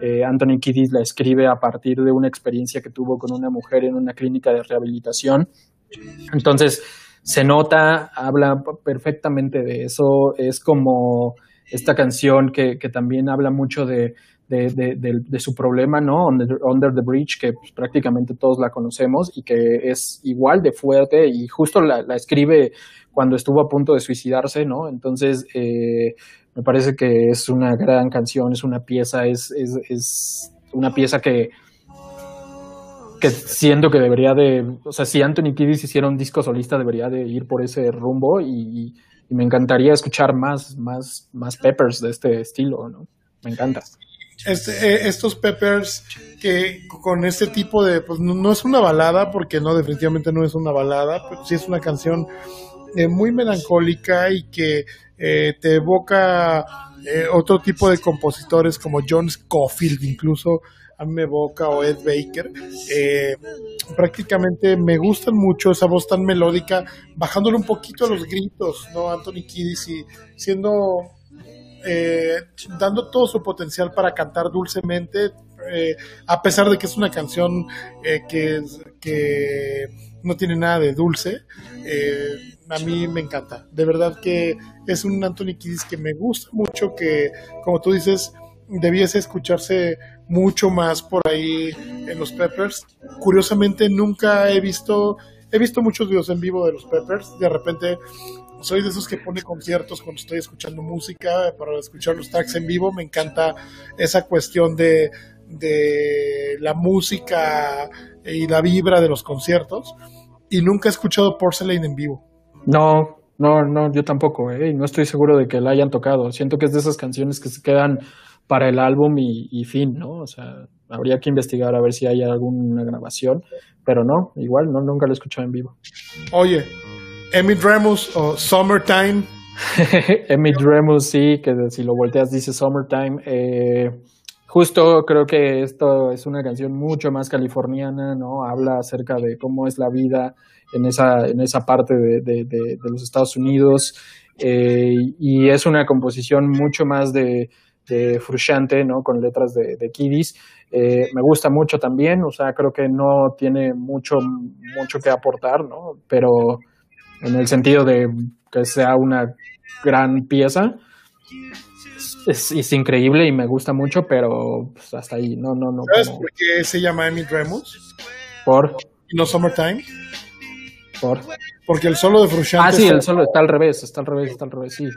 eh, Anthony Kiddis la escribe a partir de una experiencia que tuvo con una mujer en una clínica de rehabilitación. Entonces, se nota, habla perfectamente de eso. Es como esta canción que, también habla mucho de, su problema, ¿no? Under, the Bridge, que pues, prácticamente todos la conocemos y que es igual de fuerte y justo la, escribe cuando estuvo a punto de suicidarse, ¿no? Entonces, eh, me parece que es una gran canción, es una pieza, es, es, una pieza que, siento que debería de, o sea, si Anthony Kiddis hiciera un disco solista, debería de ir por ese rumbo y, me encantaría escuchar más, más, más Peppers de este estilo, ¿no? Me encanta. Este, eh, estos Peppers que con este tipo de, pues no, es una balada, porque no, definitivamente no es una balada, pero sí es una canción eh, muy melancólica y que eh, te evoca otro tipo de compositores como John Scofield, incluso a mí me evoca, o Ed Baker. Prácticamente me gustan mucho esa voz tan melódica, bajándole un poquito a los gritos, ¿no? Anthony Kiddis y siendo. Dando todo su potencial para cantar dulcemente, a pesar de que es una canción que, que no tiene nada de dulce a mí me encanta. De verdad que es un Anthony Kiddis que me gusta mucho, que como tú dices, debiese escucharse mucho más por ahí en los Peppers. Curiosamente nunca he visto, he visto muchos videos en vivo de los Peppers. De repente soy de esos que pone conciertos cuando estoy escuchando música para escuchar los tracks en vivo. Me encanta esa cuestión de, de la música y la vibra de los conciertos. Y nunca he escuchado Porcelain en vivo. No, no, no, yo tampoco, ¿eh? no estoy seguro de que la hayan tocado. Siento que es de esas canciones que se quedan para el álbum y, fin, ¿no? O sea, habría que investigar a ver si hay alguna grabación, pero no, igual, no, nunca lo he escuchado en vivo. Oye, Emmett Remus o Summertime. Emmett Remus, sí, que si lo volteas dice Summertime. Eh, justo creo que esto es una canción mucho más californiana, ¿no? Habla acerca de cómo es la vida en esa, en esa parte de, de, los Estados Unidos eh, y es una composición mucho más de, de ¿no? Con letras de, de Kidis. Eh, me gusta mucho también, o sea, creo que no tiene mucho, mucho que aportar, ¿no? Pero en el sentido de que sea una gran pieza, es, increíble y me gusta mucho, pero pues, hasta ahí, no, no, no. ¿Sabes por qué se llama Emmett Remus? ¿Por? ¿Y no Summertime? Porque el solo de Frusciante. Ah, sí, el solo está al revés, está al revés, está al revés, sí.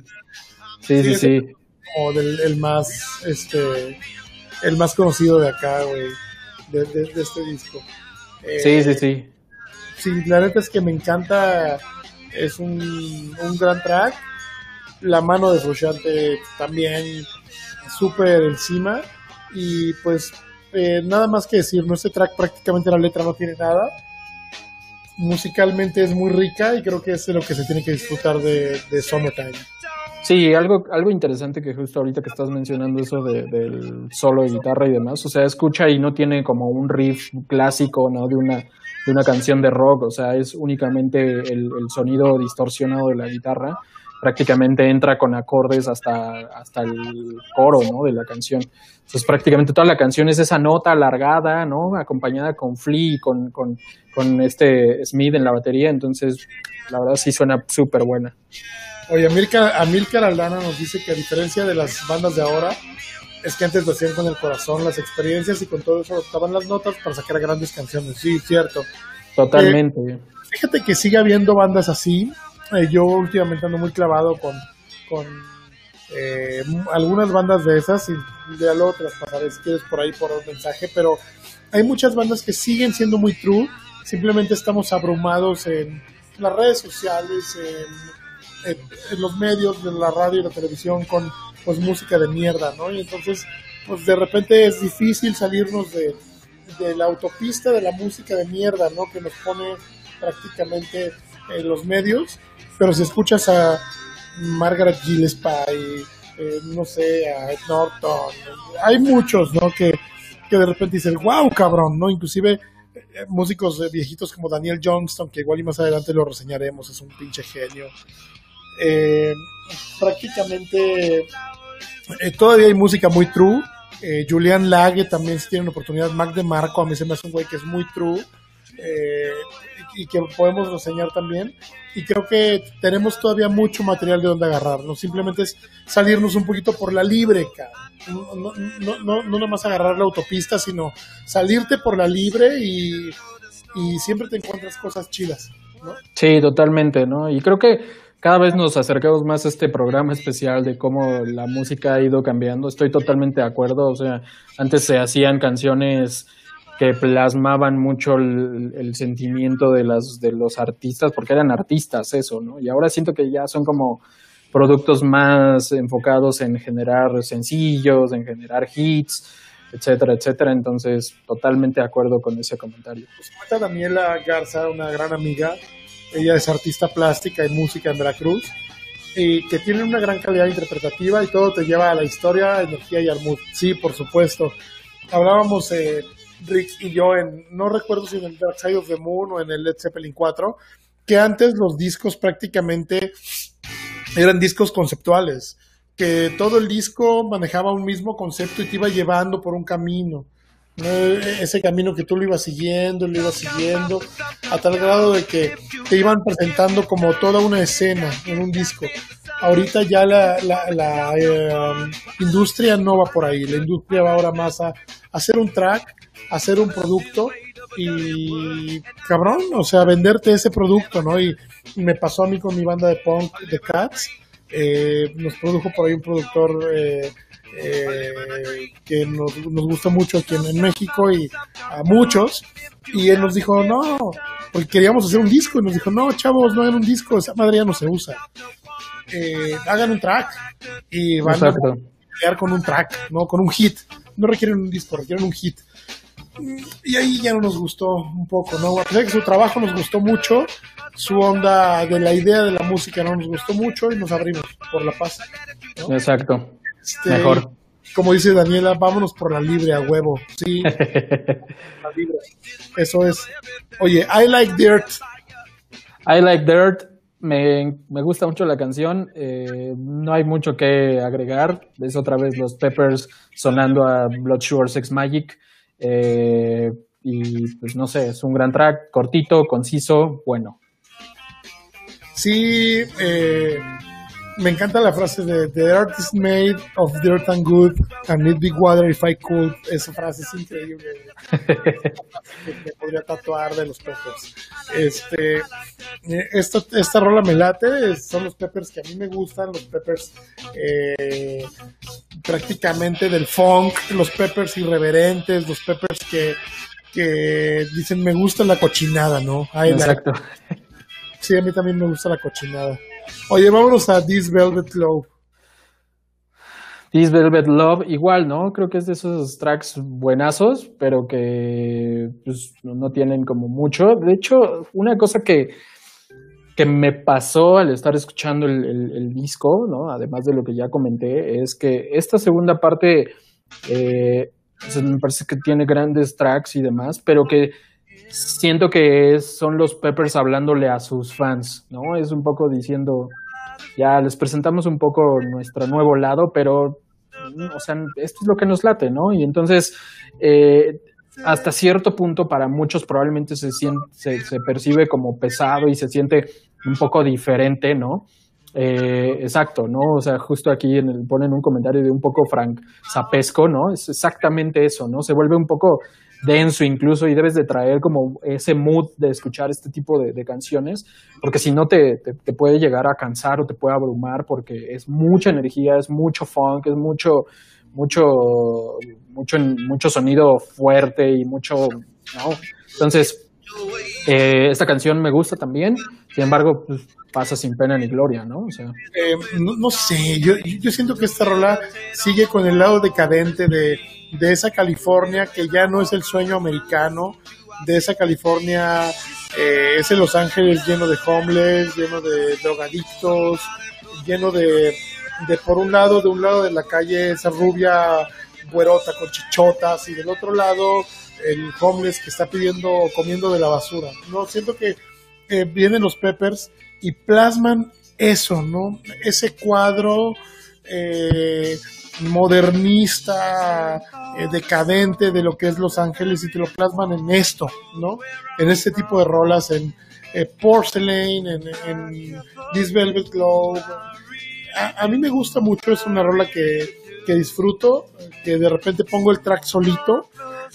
Sí, sí, sí. Como del el más, este, el más conocido de acá, güey, de, de, este disco. sí, sí, sí. Sí, la neta es que me encanta, es un, un gran track. La mano de Frusciante también súper encima. Y pues eh, nada más que decir, ¿no? Este track prácticamente la letra no tiene nada musicalmente es muy rica y creo que es lo que se tiene que disfrutar de, de Summertime. Sí, algo, algo interesante que justo ahorita que estás mencionando eso del solo de guitarra y demás, o sea, escucha y no tiene como un riff clásico, ¿no? De una, de una canción de rock, o sea, es únicamente el, sonido distorsionado de la guitarra prácticamente entra con acordes hasta, hasta el coro, ¿no? De la canción. Entonces prácticamente toda la canción es esa nota alargada, ¿no? Acompañada con Flea con, con, con este Smith en la batería. Entonces, la verdad sí suena súper buena. Oye, Amilcar Aldana nos dice que a diferencia de las bandas de ahora, es que antes lo hacían con el corazón, las experiencias y con todo eso adoptaban las notas para sacar grandes canciones. Sí, cierto. Totalmente. Eh, fíjate que sigue habiendo bandas así. Eh, yo últimamente ando muy clavado con, con eh, algunas bandas de esas y ya luego te las pasaré si quieres por ahí por un mensaje, pero hay muchas bandas que siguen siendo muy true. Simplemente estamos abrumados en las redes sociales, en, en los medios de la radio y la televisión con pues música de mierda, ¿no? Y entonces, pues de repente es difícil salirnos de, la autopista de la música de mierda, ¿no? Que nos pone prácticamente en los medios, pero si escuchas a Margaret Gillespie, eh, no sé, a Ed Norton, hay muchos, ¿no? Que, que de repente dicen, wow, cabrón, ¿no? Inclusive eh, músicos viejitos como Daniel Johnston, que igual y más adelante lo reseñaremos, es un pinche genio. Prácticamente eh, todavía hay música muy true. Eh, Julian Lage también si tiene una oportunidad. Mac de Marco a mí se me hace un güey que es muy true. Eh, y que podemos reseñar también. Y creo que tenemos todavía mucho material de donde agarrarnos. Simplemente es salirnos un poquito por la libre, No, no, no, no, no nomás agarrar la autopista, sino salirte por la libre y, y siempre te encuentras cosas chidas. ¿no? Sí, totalmente, ¿no? Y creo que cada vez nos acercamos más a este programa especial de cómo la música ha ido cambiando. Estoy totalmente de acuerdo. O sea, antes se hacían canciones que plasmaban mucho el, sentimiento de las de los artistas, porque eran artistas eso, ¿no? Y ahora siento que ya son como productos más enfocados en generar sencillos, en generar hits, etcétera, etcétera. Entonces, totalmente de acuerdo con ese comentario. Pues Daniela Garza, una gran amiga, ella es artista plástica y música en Veracruz, y que tiene una gran calidad interpretativa y todo te lleva a la historia, energía y al mood. Sí, por supuesto. Hablábamos eh, Rick y yo en, no recuerdo si en el Dark Side of the Moon o en el Led Zeppelin 4, que antes los discos prácticamente eran discos conceptuales, que todo el disco manejaba un mismo concepto y te iba llevando por un camino. Ese camino que tú lo ibas siguiendo, lo ibas siguiendo, a tal grado de que te iban presentando como toda una escena en un disco. Ahorita ya la, la, eh, industria no va por ahí, la industria va ahora más a, hacer un track, hacer un producto y cabrón, o sea, venderte ese producto, ¿no? Y me pasó a mí con mi banda de punk, The Cats, eh, nos produjo por ahí un productor eh, eh, que nos, nos gusta mucho aquí en, México y a muchos. Y él nos dijo, no, porque queríamos hacer un disco. Y nos dijo, no, chavos, no hagan un disco, esa madre ya no se usa. Eh, hagan un track y van a crear con un track, no con un hit. No requieren un disco, requieren un hit. Y ahí ya no nos gustó un poco, ¿no? A pesar que su trabajo nos gustó mucho, su onda de la idea de la música no nos gustó mucho y nos abrimos por la paz. Exacto. Este, Mejor. Como dice Daniela, vámonos por la libre a huevo. Sí. Eso es. Oye, I like dirt. I like dirt. Me, gusta mucho la canción. Eh, no hay mucho que agregar. Es otra vez los Peppers sonando a Blood Sugar Sex Magic. Eh, y pues no sé, es un gran track, cortito, conciso, bueno. Sí, eh, me encanta la frase de The earth is made of dirt and good and need big water if I could. Esa frase es increíble. me podría tatuar de los peppers. Este, eh, esta, esta rola me late. Son los peppers que a mí me gustan. Los peppers eh, prácticamente del funk. Los peppers irreverentes. Los peppers que, que dicen me gusta la cochinada, ¿no? Exacto. Sí, a mí también me gusta la cochinada. Oye, vámonos a This Velvet Love. This Velvet Love, igual, ¿no? Creo que es de esos tracks buenazos, pero que pues, no tienen como mucho. De hecho, una cosa que, que me pasó al estar escuchando el, disco, ¿no? Además de lo que ya comenté, es que esta segunda parte eh, pues, me parece que tiene grandes tracks y demás, pero que siento que son los Peppers hablándole a sus fans, ¿no? Es un poco diciendo, ya les presentamos un poco nuestro nuevo lado, pero, o sea, esto es lo que nos late, ¿no? Y entonces, eh, hasta cierto punto para muchos probablemente se, siente, se, percibe como pesado y se siente un poco diferente, ¿no? Eh, exacto, ¿no? O sea, justo aquí en ponen un comentario de un poco Frank Zapesco, ¿no? Es exactamente eso, ¿no? Se vuelve un poco denso incluso y debes de traer como ese mood de escuchar este tipo de, canciones, porque si no te, te, puede llegar a cansar o te puede abrumar porque es mucha energía, es mucho funk, es mucho, mucho, mucho, mucho sonido fuerte y mucho, ¿no? Entonces, eh, esta canción me gusta también, sin embargo, pues, pasa sin pena ni gloria, ¿no? O sea. Eh, no, sé, yo, yo siento que esta rola sigue con el lado decadente de, de esa California que ya no es el sueño americano, de esa California, eh, ese Los Ángeles lleno de homeless, lleno de drogadictos, lleno de, de, por un lado, de un lado de la calle, esa rubia güerota con chichotas, y del otro lado, el homeless que está pidiendo, comiendo de la basura. No, siento que vienen los Peppers y plasman eso, ¿no? Ese cuadro eh, modernista, eh, decadente de lo que es Los Ángeles y te lo plasman en esto, ¿no? En este tipo de rolas, en eh, Porcelain, en, en, This Velvet Glove. A, mí me gusta mucho, es una rola que, que disfruto, que de repente pongo el track solito.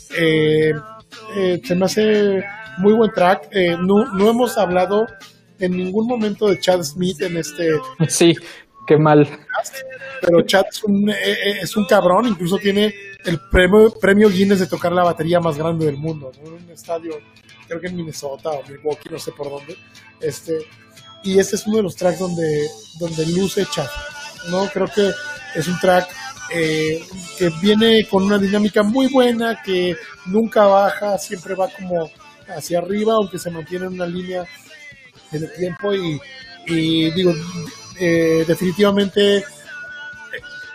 se me hace muy buen track. no, no hemos hablado en ningún momento de Chad Smith en este. Sí, qué mal. Pero Chad es un, eh, eh, es un cabrón, incluso tiene el premio, premio Guinness de tocar la batería más grande del mundo, en un estadio, creo que en Minnesota o Milwaukee, no sé por dónde. Este, y este es uno de los tracks donde, donde luce Chad. ¿no? Creo que es un track eh, que viene con una dinámica muy buena, que nunca baja, siempre va como hacia arriba, aunque se mantiene en una línea en el tiempo y, digo, eh, definitivamente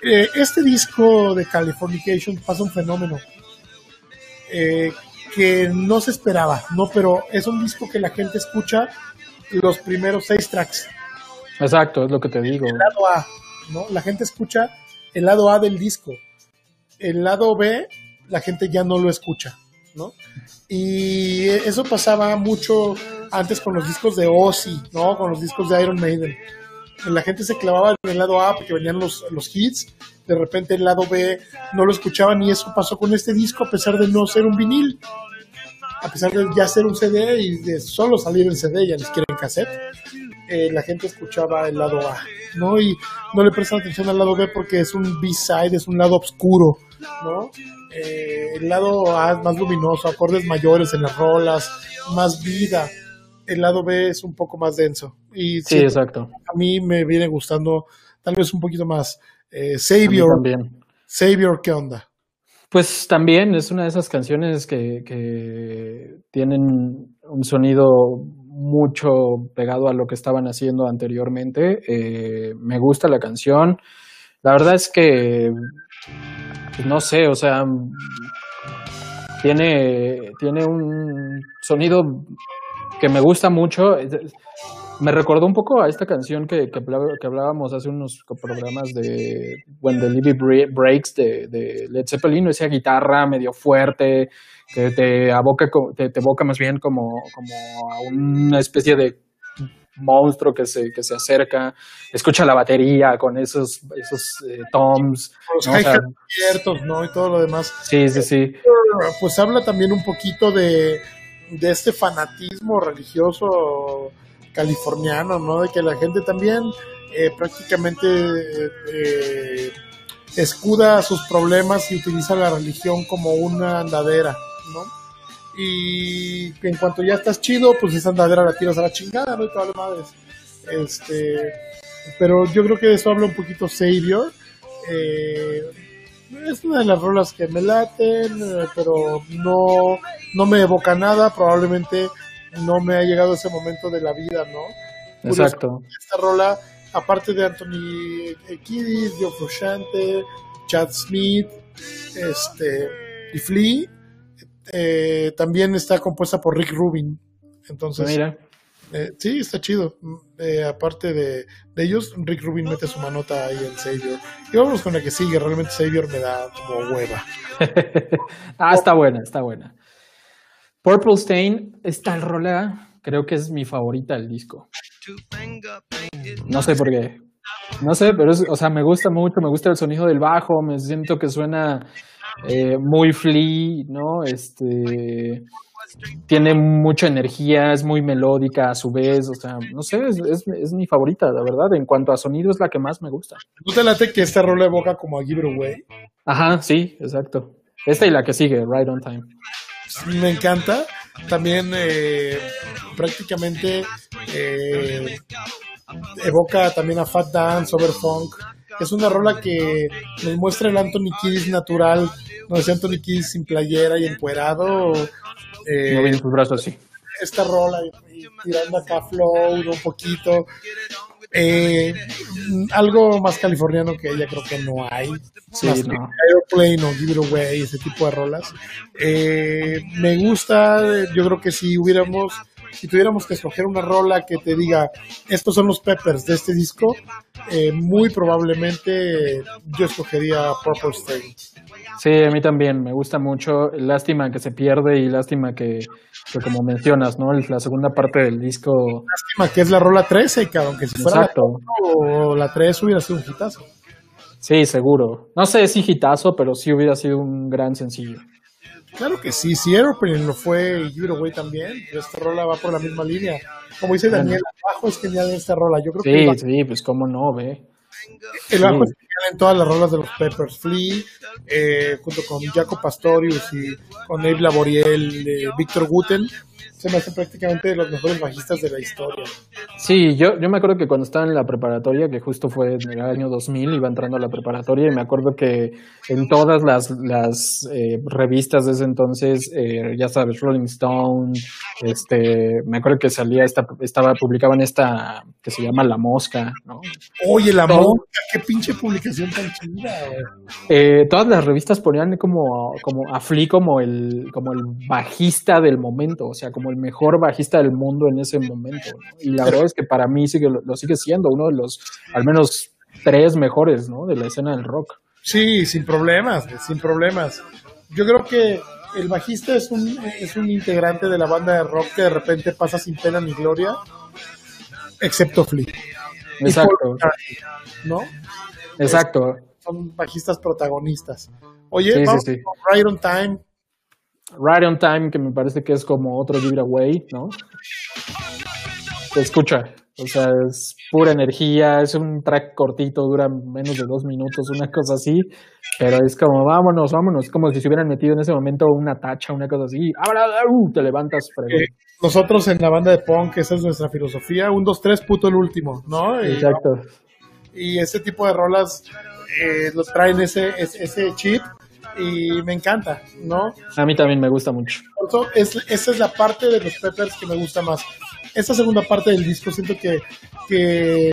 eh, este disco de Californication pasa un fenómeno eh, que no se esperaba, ¿no? Pero es un disco que la gente escucha los primeros seis tracks. Exacto, es lo que te digo. El lado A, ¿no? La gente escucha el lado A del disco. El lado B, la gente ya no lo escucha, ¿no? Y eso pasaba mucho antes con los discos de Ozzy, ¿no? Con los discos de Iron Maiden. La gente se clavaba en el lado A porque venían los, los hits, de repente el lado B no lo escuchaban y eso pasó con este disco a pesar de no ser un vinil, a pesar de ya ser un CD y de solo salir el CD, ya les quieren cassette, eh, la gente escuchaba el lado A, ¿no? Y no le prestan atención al lado B porque es un B-side, es un lado oscuro, ¿no? Eh, el lado A es más luminoso, acordes mayores en las rolas, más vida. El lado B es un poco más denso. Y sí, exacto. A mí me viene gustando tal vez un poquito más. Eh, Savior. Savior, ¿qué onda? Pues también es una de esas canciones que, que tienen un sonido mucho pegado a lo que estaban haciendo anteriormente. Eh, me gusta la canción. La verdad es que pues no sé, o sea, tiene, tiene un sonido que me gusta mucho. Me recordó un poco a esta canción que, que, hablábamos hace unos programas de When the Libby Breaks de, de, Led Zeppelin, esa guitarra medio fuerte que te aboca, te, te evoca más bien como, como a una especie de monstruo que se, que se acerca, escucha la batería con esos, esos eh, toms. Los ¿no? abiertos, ¿no? Y todo lo demás. Sí, sí, sí. Pues habla también un poquito de, de este fanatismo religioso californiano, ¿no? De que la gente también eh, prácticamente eh, escuda sus problemas y utiliza la religión como una andadera, ¿no? y en cuanto ya estás chido, pues esa andadera la tiras a la chingada, ¿no? Y todas madres. Este, pero yo creo que de eso habla un poquito Savior. Eh, es una de las rolas que me laten, pero no, no me evoca nada. Probablemente no me ha llegado ese momento de la vida, ¿no? Exacto. Esta rola, aparte de Anthony Kiddis, Joe Frusciante, Chad Smith, este, y Flea, eh, también está compuesta por Rick Rubin. Entonces, Eh, sí, está chido. Eh, aparte de, de, ellos, Rick Rubin mete su manota ahí en Savior. Y vamos con la que sigue. Realmente Savior me da como hueva. ah, está buena, está buena. Purple Stain, esta rola creo que es mi favorita del disco. No sé por qué. No sé, pero o sea, me gusta mucho, me gusta el sonido del bajo, me siento que suena eh, muy flea, ¿no? Este tiene mucha energía, es muy melódica a su vez, o sea, no sé, es, mi favorita, la verdad, en cuanto a sonido es la que más me gusta. ¿No te late que esta rola evoca como a Give It Away? Ajá, sí, exacto. Esta y la que sigue, Right on Time. Me encanta. También eh, prácticamente eh, evoca también a Fat Dance, Over Funk. Es una rola que nos muestra el Anthony Kiddis natural, no es Anthony Kiddis sin playera y encuerado. Eh, sus brazos así. Esta rola y, tirando acá flow un poquito. Eh, algo más californiano que ella creo que no hay. Sí, no. Airplane o Give It Away, ese tipo de rolas. Eh, me gusta, yo creo que si hubiéramos si tuviéramos que escoger una rola que te diga, estos son los peppers de este disco, eh, muy probablemente yo escogería Purple Stain. Sí, a mí también, me gusta mucho. Lástima que se pierde y lástima que, como mencionas, ¿no? La segunda parte del disco. Lástima que es la rola 13, que aunque si fuera Exacto. la, la 3 hubiera sido un hitazo. Sí, seguro. No sé si hitazo, pero sí hubiera sido un gran sencillo. Claro que sí, si Aeroplane lo fue y Way también, esta rola va por la misma línea. Como dice Daniel, el bajo es genial en esta rola. Yo creo sí, que sí, pues cómo no, ve. El bajo es genial en todas las rolas de los Peppers. Flea, eh, junto con Jaco Pastorius y con Abe Laboriel, eh, Víctor Guten se me hace prácticamente de los mejores bajistas de la historia. Sí, yo, yo me acuerdo que cuando estaba en la preparatoria, que justo fue en el año 2000, iba entrando a la preparatoria y me acuerdo que en todas las, las eh, revistas de ese entonces, eh, ya sabes, Rolling Stone, este, me acuerdo que salía esta, estaba, publicaban esta que se llama La Mosca, ¿no? Oye, La Mosca, qué pinche publicación tan chida, eh, todas las revistas ponían como, como a Flea como el, como el bajista del momento, o sea, como el mejor bajista del mundo en ese momento. Y la verdad es que para mí sigue, lo, sigue siendo uno de los, al menos tres mejores, ¿no? De la escena del rock. Sí, sin problemas, sin problemas. Yo creo que el bajista es un, es un integrante de la banda de rock que de repente pasa sin pena ni gloria, excepto Flea. Exacto. ¿No? Exacto. son bajistas protagonistas. Oye, vamos Right on Time, Right on Time, que me parece que es como otro giveaway, ¿no? Se escucha, o sea, es pura energía, es un track cortito, dura menos de dos minutos, una cosa así, pero es como, vámonos, vámonos, como si se hubieran metido en ese momento una tacha, una cosa así, uh, te levantas. Eh, nosotros en la banda de punk, esa es nuestra filosofía, un, dos, tres, puto el último, ¿no? Y, Exacto. Y ese tipo de rolas eh, los traen ese, ese chip y me encanta, ¿no? A mí también me gusta mucho. Es, esa es la parte de los Peppers que me gusta más. Esta segunda parte del disco siento que, que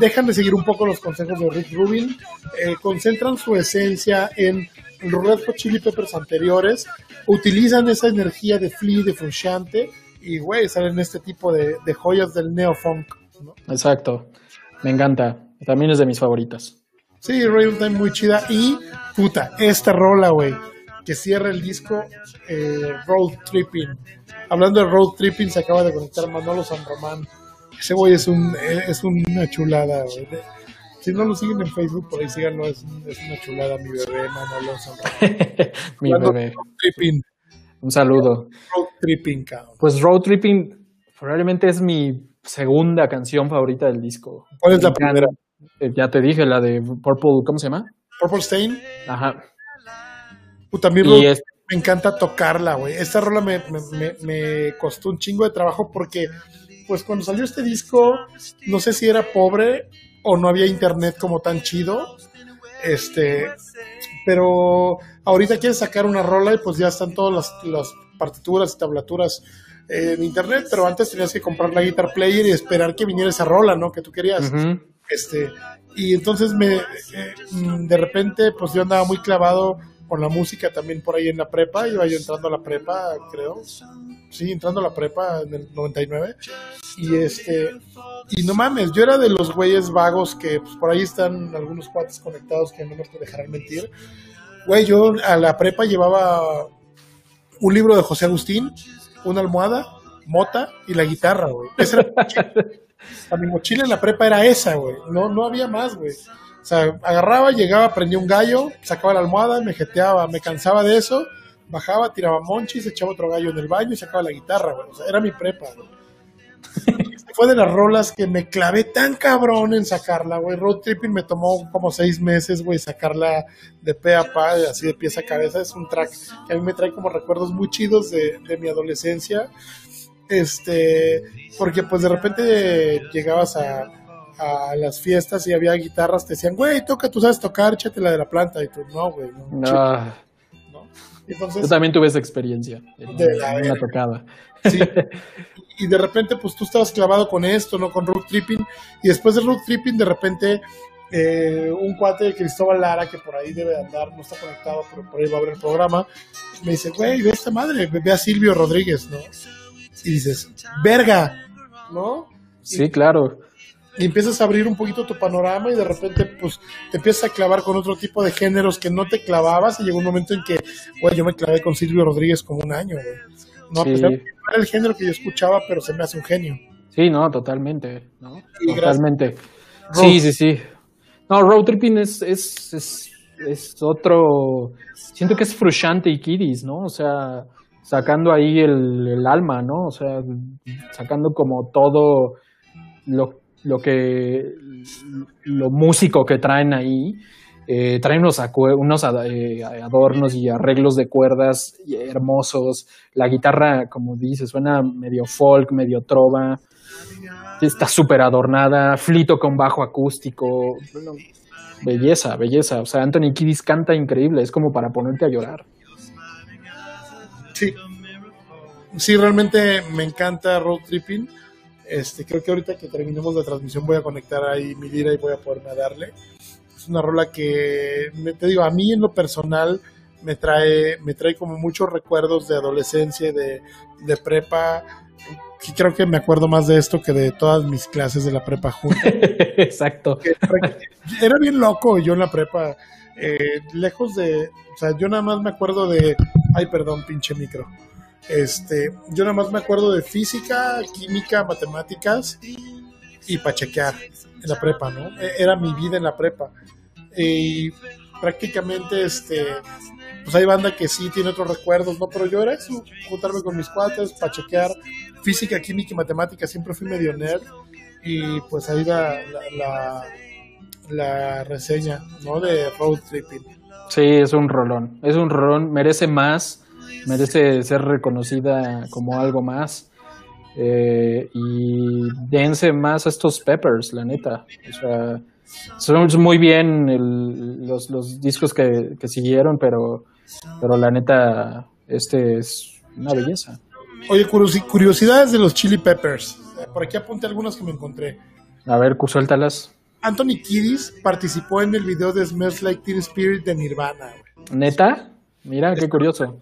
dejan de seguir un poco los consejos de Rick Rubin, eh, concentran su esencia en los Red Hot Chili Peppers anteriores, utilizan esa energía de Flea, de Frusciante, y güey, salen este tipo de, de joyas del neofunk. ¿no? Exacto, me encanta, también es de mis favoritas. Sí, Radio Time muy chida. Y, puta, esta rola, güey, que cierra el disco, eh, Road Tripping. Hablando de Road Tripping, se acaba de conectar Manolo San Román. Ese güey es, un, es una chulada, güey. Si no lo siguen en Facebook, por ahí síganlo, es, es una chulada, mi bebé, Manolo San Román. mi bebé. Road Tripping. Un saludo. Road Tripping, cabrón. Pues Road Tripping probablemente es mi segunda canción favorita del disco. ¿Cuál es la primera? Eh, ya te dije, la de Purple, ¿cómo se llama? Purple Stain. Ajá. Puta, me encanta tocarla, güey. Esta rola me, me, costó un chingo de trabajo porque, pues cuando salió este disco, no sé si era pobre o no había internet como tan chido. Este, pero ahorita quieres sacar una rola y pues ya están todas las, partituras y tablaturas en internet, pero antes tenías que comprar la guitar player y esperar que viniera esa rola, ¿no? Que tú querías. Este, y entonces me, eh, mm, de repente, pues yo andaba muy clavado con la música también por ahí en la prepa, iba yo entrando a la prepa, creo, sí, entrando a la prepa en el 99, Y este, y no mames, yo era de los güeyes vagos que pues, por ahí están algunos cuates conectados que no me dejarán mentir. Güey, yo a la prepa llevaba un libro de José Agustín, una almohada, mota y la guitarra, güey. Esa era mi mochila. A mi mochila en la prepa era esa, güey. No, no había más, güey. O sea, agarraba, llegaba, prendía un gallo, sacaba la almohada, me jeteaba, me cansaba de eso, bajaba, tiraba monchis, echaba otro gallo en el baño y sacaba la guitarra, güey. O sea, era mi prepa. Fue de las rolas que me clavé tan cabrón en sacarla, güey. Road Tripping me tomó como seis meses, güey, sacarla de pe a pa, así de pies a cabeza. Es un track que a mí me trae como recuerdos muy chidos de mi adolescencia. Este, porque pues de repente llegabas a, a las fiestas y había guitarras, te decían, güey, toca, tú sabes tocar, échate la de la planta. Y tú, no, güey, no. No, ¿no? Entonces, yo también tuve esa experiencia. en- De la en una tocada. Sí. Y de repente, pues tú estabas clavado con esto, ¿no? Con road tripping. Y después de road tripping, de repente, eh, un cuate de Cristóbal Lara, que por ahí debe de andar, no está conectado, pero por ahí va a ver el programa, me dice, güey, ve esta madre, ve a Silvio Rodríguez, ¿no? Y dices, verga, ¿no? Sí, claro. y empiezas a abrir un poquito tu panorama y de repente pues te empiezas a clavar con otro tipo de géneros que no te clavabas y llegó un momento en que, güey, yo me clavé con Silvio Rodríguez como un año, güey. No, a pesar de que no era el género que yo escuchaba, pero se me hace un genio. Sí, no, totalmente. ¿no? Totalmente. Road- Sí, sí, sí. No, road tripping es, es, es, es otro. Siento que es Frusciante y Kiddies, ¿no? O sea, sacando ahí el, alma, ¿no? O sea, sacando como todo lo, lo que. lo músico que traen ahí. Eh, traen unos, unos eh, adornos y arreglos de cuerdas hermosos. La guitarra, como dices, suena medio folk, medio trova. Está súper adornada, flito con bajo acústico. Belleza, belleza. O sea, Anthony Kiddis canta increíble, es como para ponerte a llorar. Sí. Sí, realmente me encanta road tripping. Este, creo que ahorita que terminemos la transmisión voy a conectar ahí mi lira y voy a poderme darle. Es una rola que, me, te digo, a mí en lo personal me trae, me trae como muchos recuerdos de adolescencia, y de, de prepa. Y creo que me acuerdo más de esto que de todas mis clases de la prepa juntas. Exacto. era bien loco yo en la prepa. eh, lejos de. O sea, yo nada más me acuerdo de. Ay, perdón, pinche micro. Este, yo nada más me acuerdo de física, química, matemáticas y para chequear en la prepa, ¿no? E- Era mi vida en la prepa. Y prácticamente, este, pues hay banda que sí tiene otros recuerdos, ¿no? Pero yo era eso, juntarme con mis cuates, para chequear física, química y matemáticas, siempre fui medio nerd. Y pues ahí la, la, la, la reseña, ¿no? De road tripping. Sí, es un rolón. Es un rolón, merece más, merece ser reconocida como algo más. Eh, y dense más a estos Peppers, la neta. O sea, son muy bien el- los, los discos que, que siguieron, pero, pero la neta, este es una belleza. Oye, curiosi- curiosidades de los Chili Peppers. Eh, Por aquí apunté algunas que me encontré. A ver, suéltalas. Anthony Kiddis participó en el video de Smells Like Teen Spirit de Nirvana. güey. ¿Neta? Mira, qué curioso.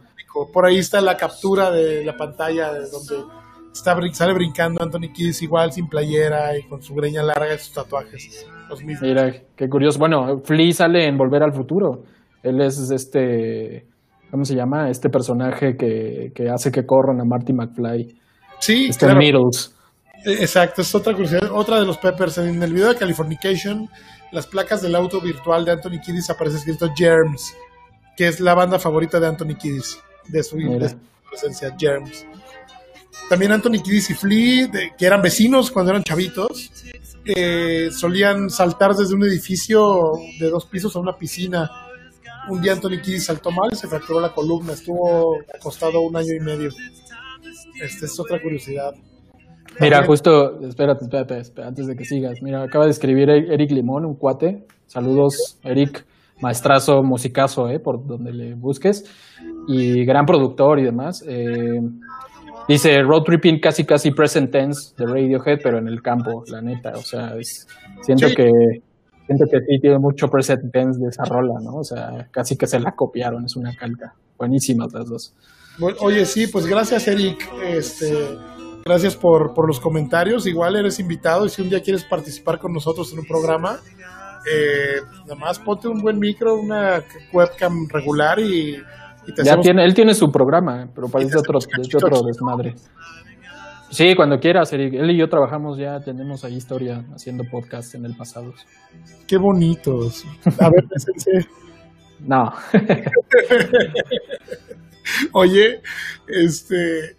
Por ahí está la captura de la pantalla de donde está, sale brincando Anthony Kiddis igual sin playera y con su greña larga y sus tatuajes. Los mismos. Mira, qué curioso. Bueno, Flea sale en Volver al Futuro. Él es este, ¿cómo se llama? Este personaje que, que hace que corran a Marty McFly. Sí, Este claro. Needles. Eh, Exacto, es otra curiosidad, otra de los Peppers. En el video de Californication, las placas del auto virtual de Anthony Kiddis aparece escrito Germs, que es la banda favorita de Anthony Kiddis, de su, Mira. de su adolescencia, Germs. También Anthony Kiddis y Flea, de- que eran vecinos cuando eran chavitos, eh, solían saltar desde un edificio de dos pisos a una piscina. Un día Anthony Kiddis saltó mal y se fracturó la columna, estuvo acostado un año y medio. Esta es otra curiosidad. Mira, justo, espérate, espérate, espérate, antes de que sigas. Mira, acaba de escribir E- Eric Limón, un cuate. Saludos, Eric, maestrazo, musicazo, eh, por donde le busques. Y gran productor y demás. Eh, dice Road Tripping casi casi present tense de Radiohead, pero en el campo, la neta. O sea, es- siento Sí. que siento que sí tiene mucho present tense de esa rola, ¿no? O sea, casi que se la copiaron, es una calca. Buenísimas las dos. Bueno, oye, sí, pues gracias, Eric. Este, Gracias por, por los comentarios. Igual eres invitado y si un día quieres participar con nosotros en un programa, eh, nada más ponte un buen micro, una webcam regular y, y te Ya hacemos- tiene, él tiene su programa, pero parece otro, es otro cachitos. desmadre. Sí, cuando quieras, Eric. Él y yo trabajamos ya, tenemos ahí historia haciendo podcast en el pasado. Qué bonitos. A ver, bésense. No, Oye, este.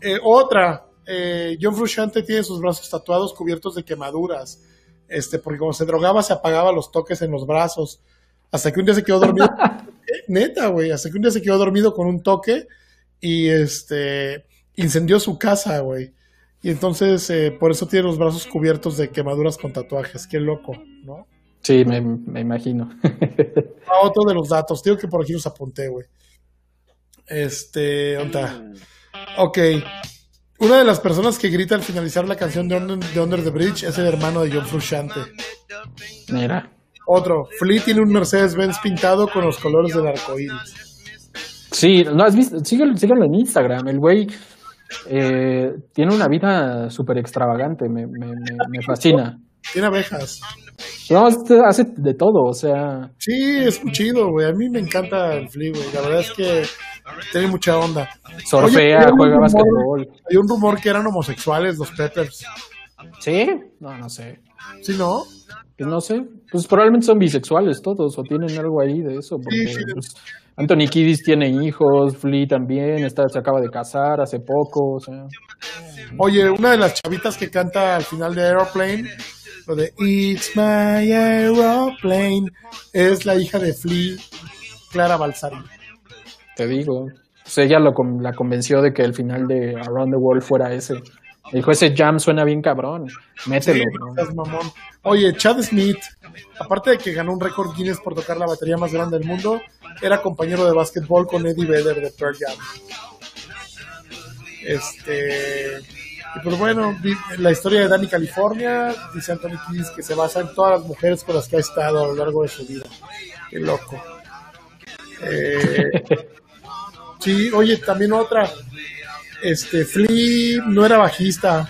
eh, otra. Eh, John Frusciante tiene sus brazos tatuados cubiertos de quemaduras. Este, porque como se drogaba, se apagaba los toques en los brazos. Hasta que un día se quedó dormido. Eh, Neta, güey. Hasta que un día se quedó dormido con un toque y este incendió su casa, güey. Y entonces, eh, por eso tiene los brazos cubiertos de quemaduras con tatuajes. Qué loco, ¿no? sí, me, me imagino. Ah, otro de los datos. Digo que por aquí los apunté, güey. Este, ¿dónde está? Ok. Una de las personas que grita al finalizar la canción de Under, de Under the Bridge es el hermano de John Frusciante. Mira. Otro. Flea tiene un Mercedes-Benz pintado con los colores del arco iris. Sí, ¿no has visto? Síguelo, síguelo en Instagram. El güey eh, tiene una vida súper extravagante. Me, me, me, me fascina. Tiene abejas. No, hace de todo. O sea, Sí, es muy chido, güey. A mí me encanta el Flea, güey. La verdad es que tiene mucha onda. sorfea, juega básquetbol. Hay un rumor que eran homosexuales los Peppers. ¿Sí? No, no sé. ¿Sí, no? Pues no sé. Pues probablemente son bisexuales todos o tienen algo ahí de eso. Porque Sí, sí. pues, Anthony Kiddis tiene hijos, Flea también, está, se acaba de casar hace poco. O sea, Oye, una de las chavitas que canta al final de Aeroplane, lo de It's my aeroplane, es la hija de Flea, Clara Balsari. Te digo. Pues ella lo, la convenció de que el final de Around the World fuera ese. Me dijo, ese jam suena bien cabrón. Mételo. Oye, Chad Smith, aparte de que ganó un récord Guinness por tocar la batería más grande del mundo, era compañero de básquetbol con Eddie Vedder de Pearl Jam. Este. Y pues bueno, la historia de Danny California, dice Anthony Kiddis que se basa en todas las mujeres con las que ha estado a lo largo de su vida. Qué loco. Eh, sí, oye, también otra. Este, Flea no era bajista.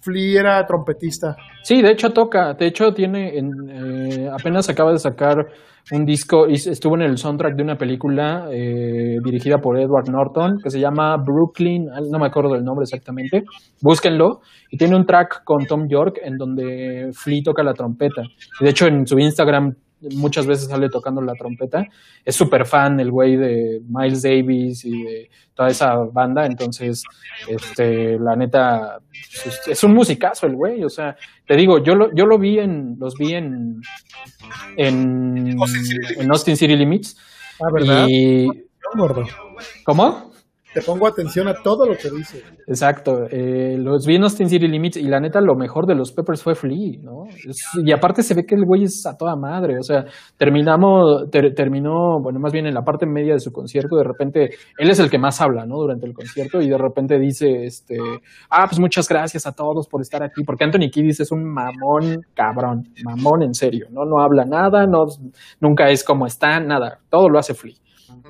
Flea era trompetista. Sí, de hecho toca, de hecho tiene, en, eh, apenas acaba de sacar un disco, y estuvo en el soundtrack de una película eh, dirigida por Edward Norton que se llama Brooklyn, ah, no me acuerdo del nombre exactamente, búsquenlo, y tiene un track con Tom York en donde Flea toca la trompeta. De hecho en su Instagram muchas veces sale tocando la trompeta. Es súper fan el güey de Miles Davis y de toda esa banda, entonces, este, la neta, es, es un musicazo el güey, o sea, te digo, yo lo, yo lo vi en, los vi en, en, Austin City Limits. en Austin City Limits. Ah, ¿verdad? Y. ¿cómo? Te pongo atención a todo lo que dice. Exacto, eh, los vi en Austin City Limits y la neta lo mejor de los Peppers fue Flea, ¿no? Y aparte se ve que el güey es a toda madre, o sea, terminamos, ter- terminó, bueno, más bien en la parte media de su concierto, de repente, él es el que más habla, ¿no? Durante el concierto y de repente dice, este, ah, pues muchas gracias a todos por estar aquí, porque Anthony Kiddis es un mamón cabrón, mamón en serio, ¿no? No habla nada, no, nunca es como está, nada, todo lo hace Flea.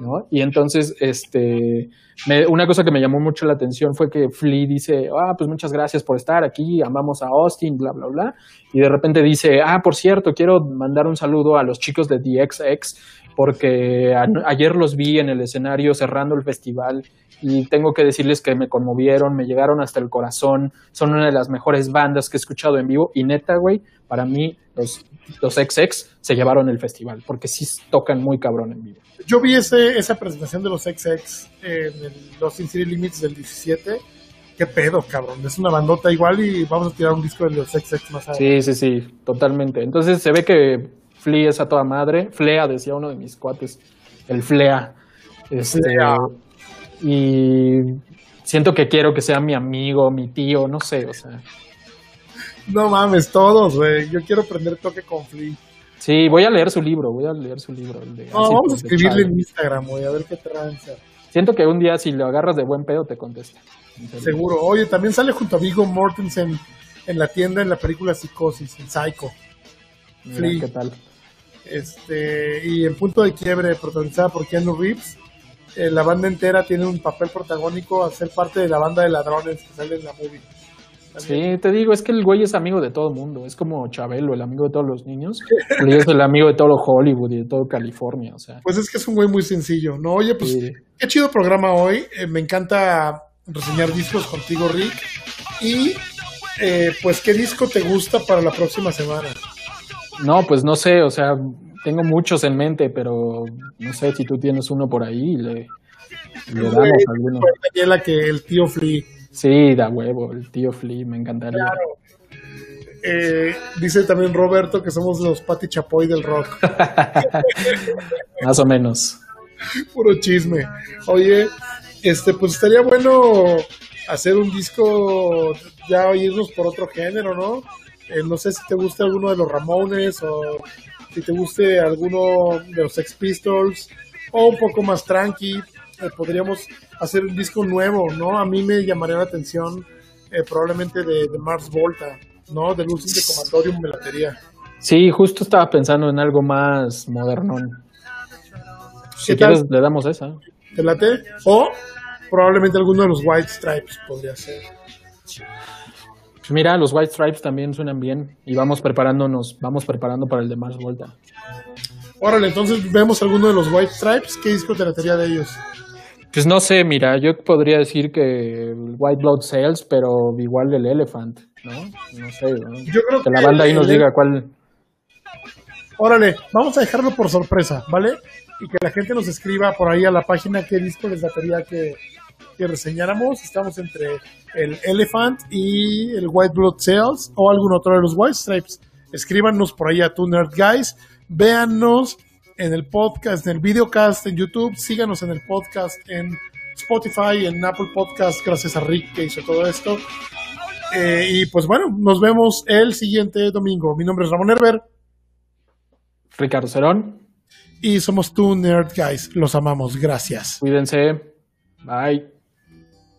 ¿No? Y entonces, este, me- una cosa que me llamó mucho la atención fue que Flea dice, ah, pues muchas gracias por estar aquí, amamos a Austin, bla, bla, bla. Y de repente dice, ah, por cierto, quiero mandar un saludo a los chicos de DXX porque ayer los vi en el escenario cerrando el festival y tengo que decirles que me conmovieron, me llegaron hasta el corazón, son una de las mejores bandas que he escuchado en vivo y neta, güey, para mí los, los XX se llevaron el festival porque sí tocan muy cabrón en vivo. Yo vi ese, esa presentación de los XX en el, los Sin City Limits del 17. Qué pedo, cabrón. Es una bandota igual y vamos a tirar un disco de los XX más adelante. Sí, sí, sí, totalmente. Entonces se ve que Flea es a toda madre. Flea, decía uno de mis cuates. El Flea. Este, Flea. Y siento que quiero que sea mi amigo, mi tío, no sé, o sea. No mames, todos, güey. Yo quiero prender toque con Flea. Sí, voy a leer su libro, voy a leer su libro. el de No, Así vamos a escribirle en Instagram, güey, a ver qué tranza. Siento que un día si lo agarras de buen pedo te contesta. Seguro. Oye, también sale junto a Vigo Mortensen en la tienda en la película Psicosis, en Psycho. Mira, Flea. ¿Qué tal? Este, y en Punto de Quiebre, protagonizada por Keanu Reeves, eh, la banda entera tiene un papel protagónico a ser parte de la banda de ladrones que sale en la movie. Sí, te digo, es que el güey es amigo de todo el mundo. Es como Chabelo, el amigo de todos los niños. Y es el amigo de todo Hollywood y de todo California. O sea. Pues es que es un güey muy sencillo, ¿no? Oye, pues qué chido programa hoy. Eh, me encanta reseñar discos contigo, Rick. Y eh, pues, ¿qué disco te gusta para la próxima semana? No, pues no sé, o sea, tengo muchos en mente, pero no sé si tú tienes uno por ahí le, le damos alguno. Daniela que el tío Flea. Sí, da huevo, el tío Flea, me encantaría. Eh, dice también Roberto que somos los Pati Chapoy del rock. Más o menos. Puro chisme. Oye, este, pues estaría bueno hacer un disco, ya irnos por otro género, ¿no? Eh, no sé si te gusta alguno de los Ramones o si te guste alguno de los Sex Pistols o un poco más tranqui. Eh, podríamos hacer un disco nuevo, ¿no? A mí me llamaría la atención eh, probablemente de, Mars Volta, ¿no? De Lucid de Comatorium me latería. Sí, justo estaba pensando en algo más moderno. Si quieres, le damos esa. ¿Te late? O probablemente alguno de los White Stripes podría ser. Mira, los White Stripes también suenan bien y vamos preparándonos, vamos preparando para el de Mars Volta. Órale, entonces vemos alguno de los White Stripes. ¿Qué disco te latería de ellos? Pues no sé, mira, yo podría decir que White Blood Cells, pero igual el Elephant, ¿no? No sé, Yo creo que, la banda ahí nos diga cuál. Órale, vamos a dejarlo por sorpresa, ¿vale? Y que la gente nos escriba por ahí a la página qué disco les daría que, que reseñáramos. Estamos entre el Elephant y el White Blood Cells o algún otro de los White Stripes. Escríbanos por ahí a Two Nerd Guys, véannos en el podcast, en el videocast en YouTube, síganos en el podcast en Spotify, en Apple Podcast, gracias a Rick que hizo todo esto. Eh, y pues bueno, nos vemos el siguiente domingo. Mi nombre es Ramón Herber. Ricardo Cerón. Y somos Two Nerd Guys. Los amamos. Gracias. Cuídense. Bye.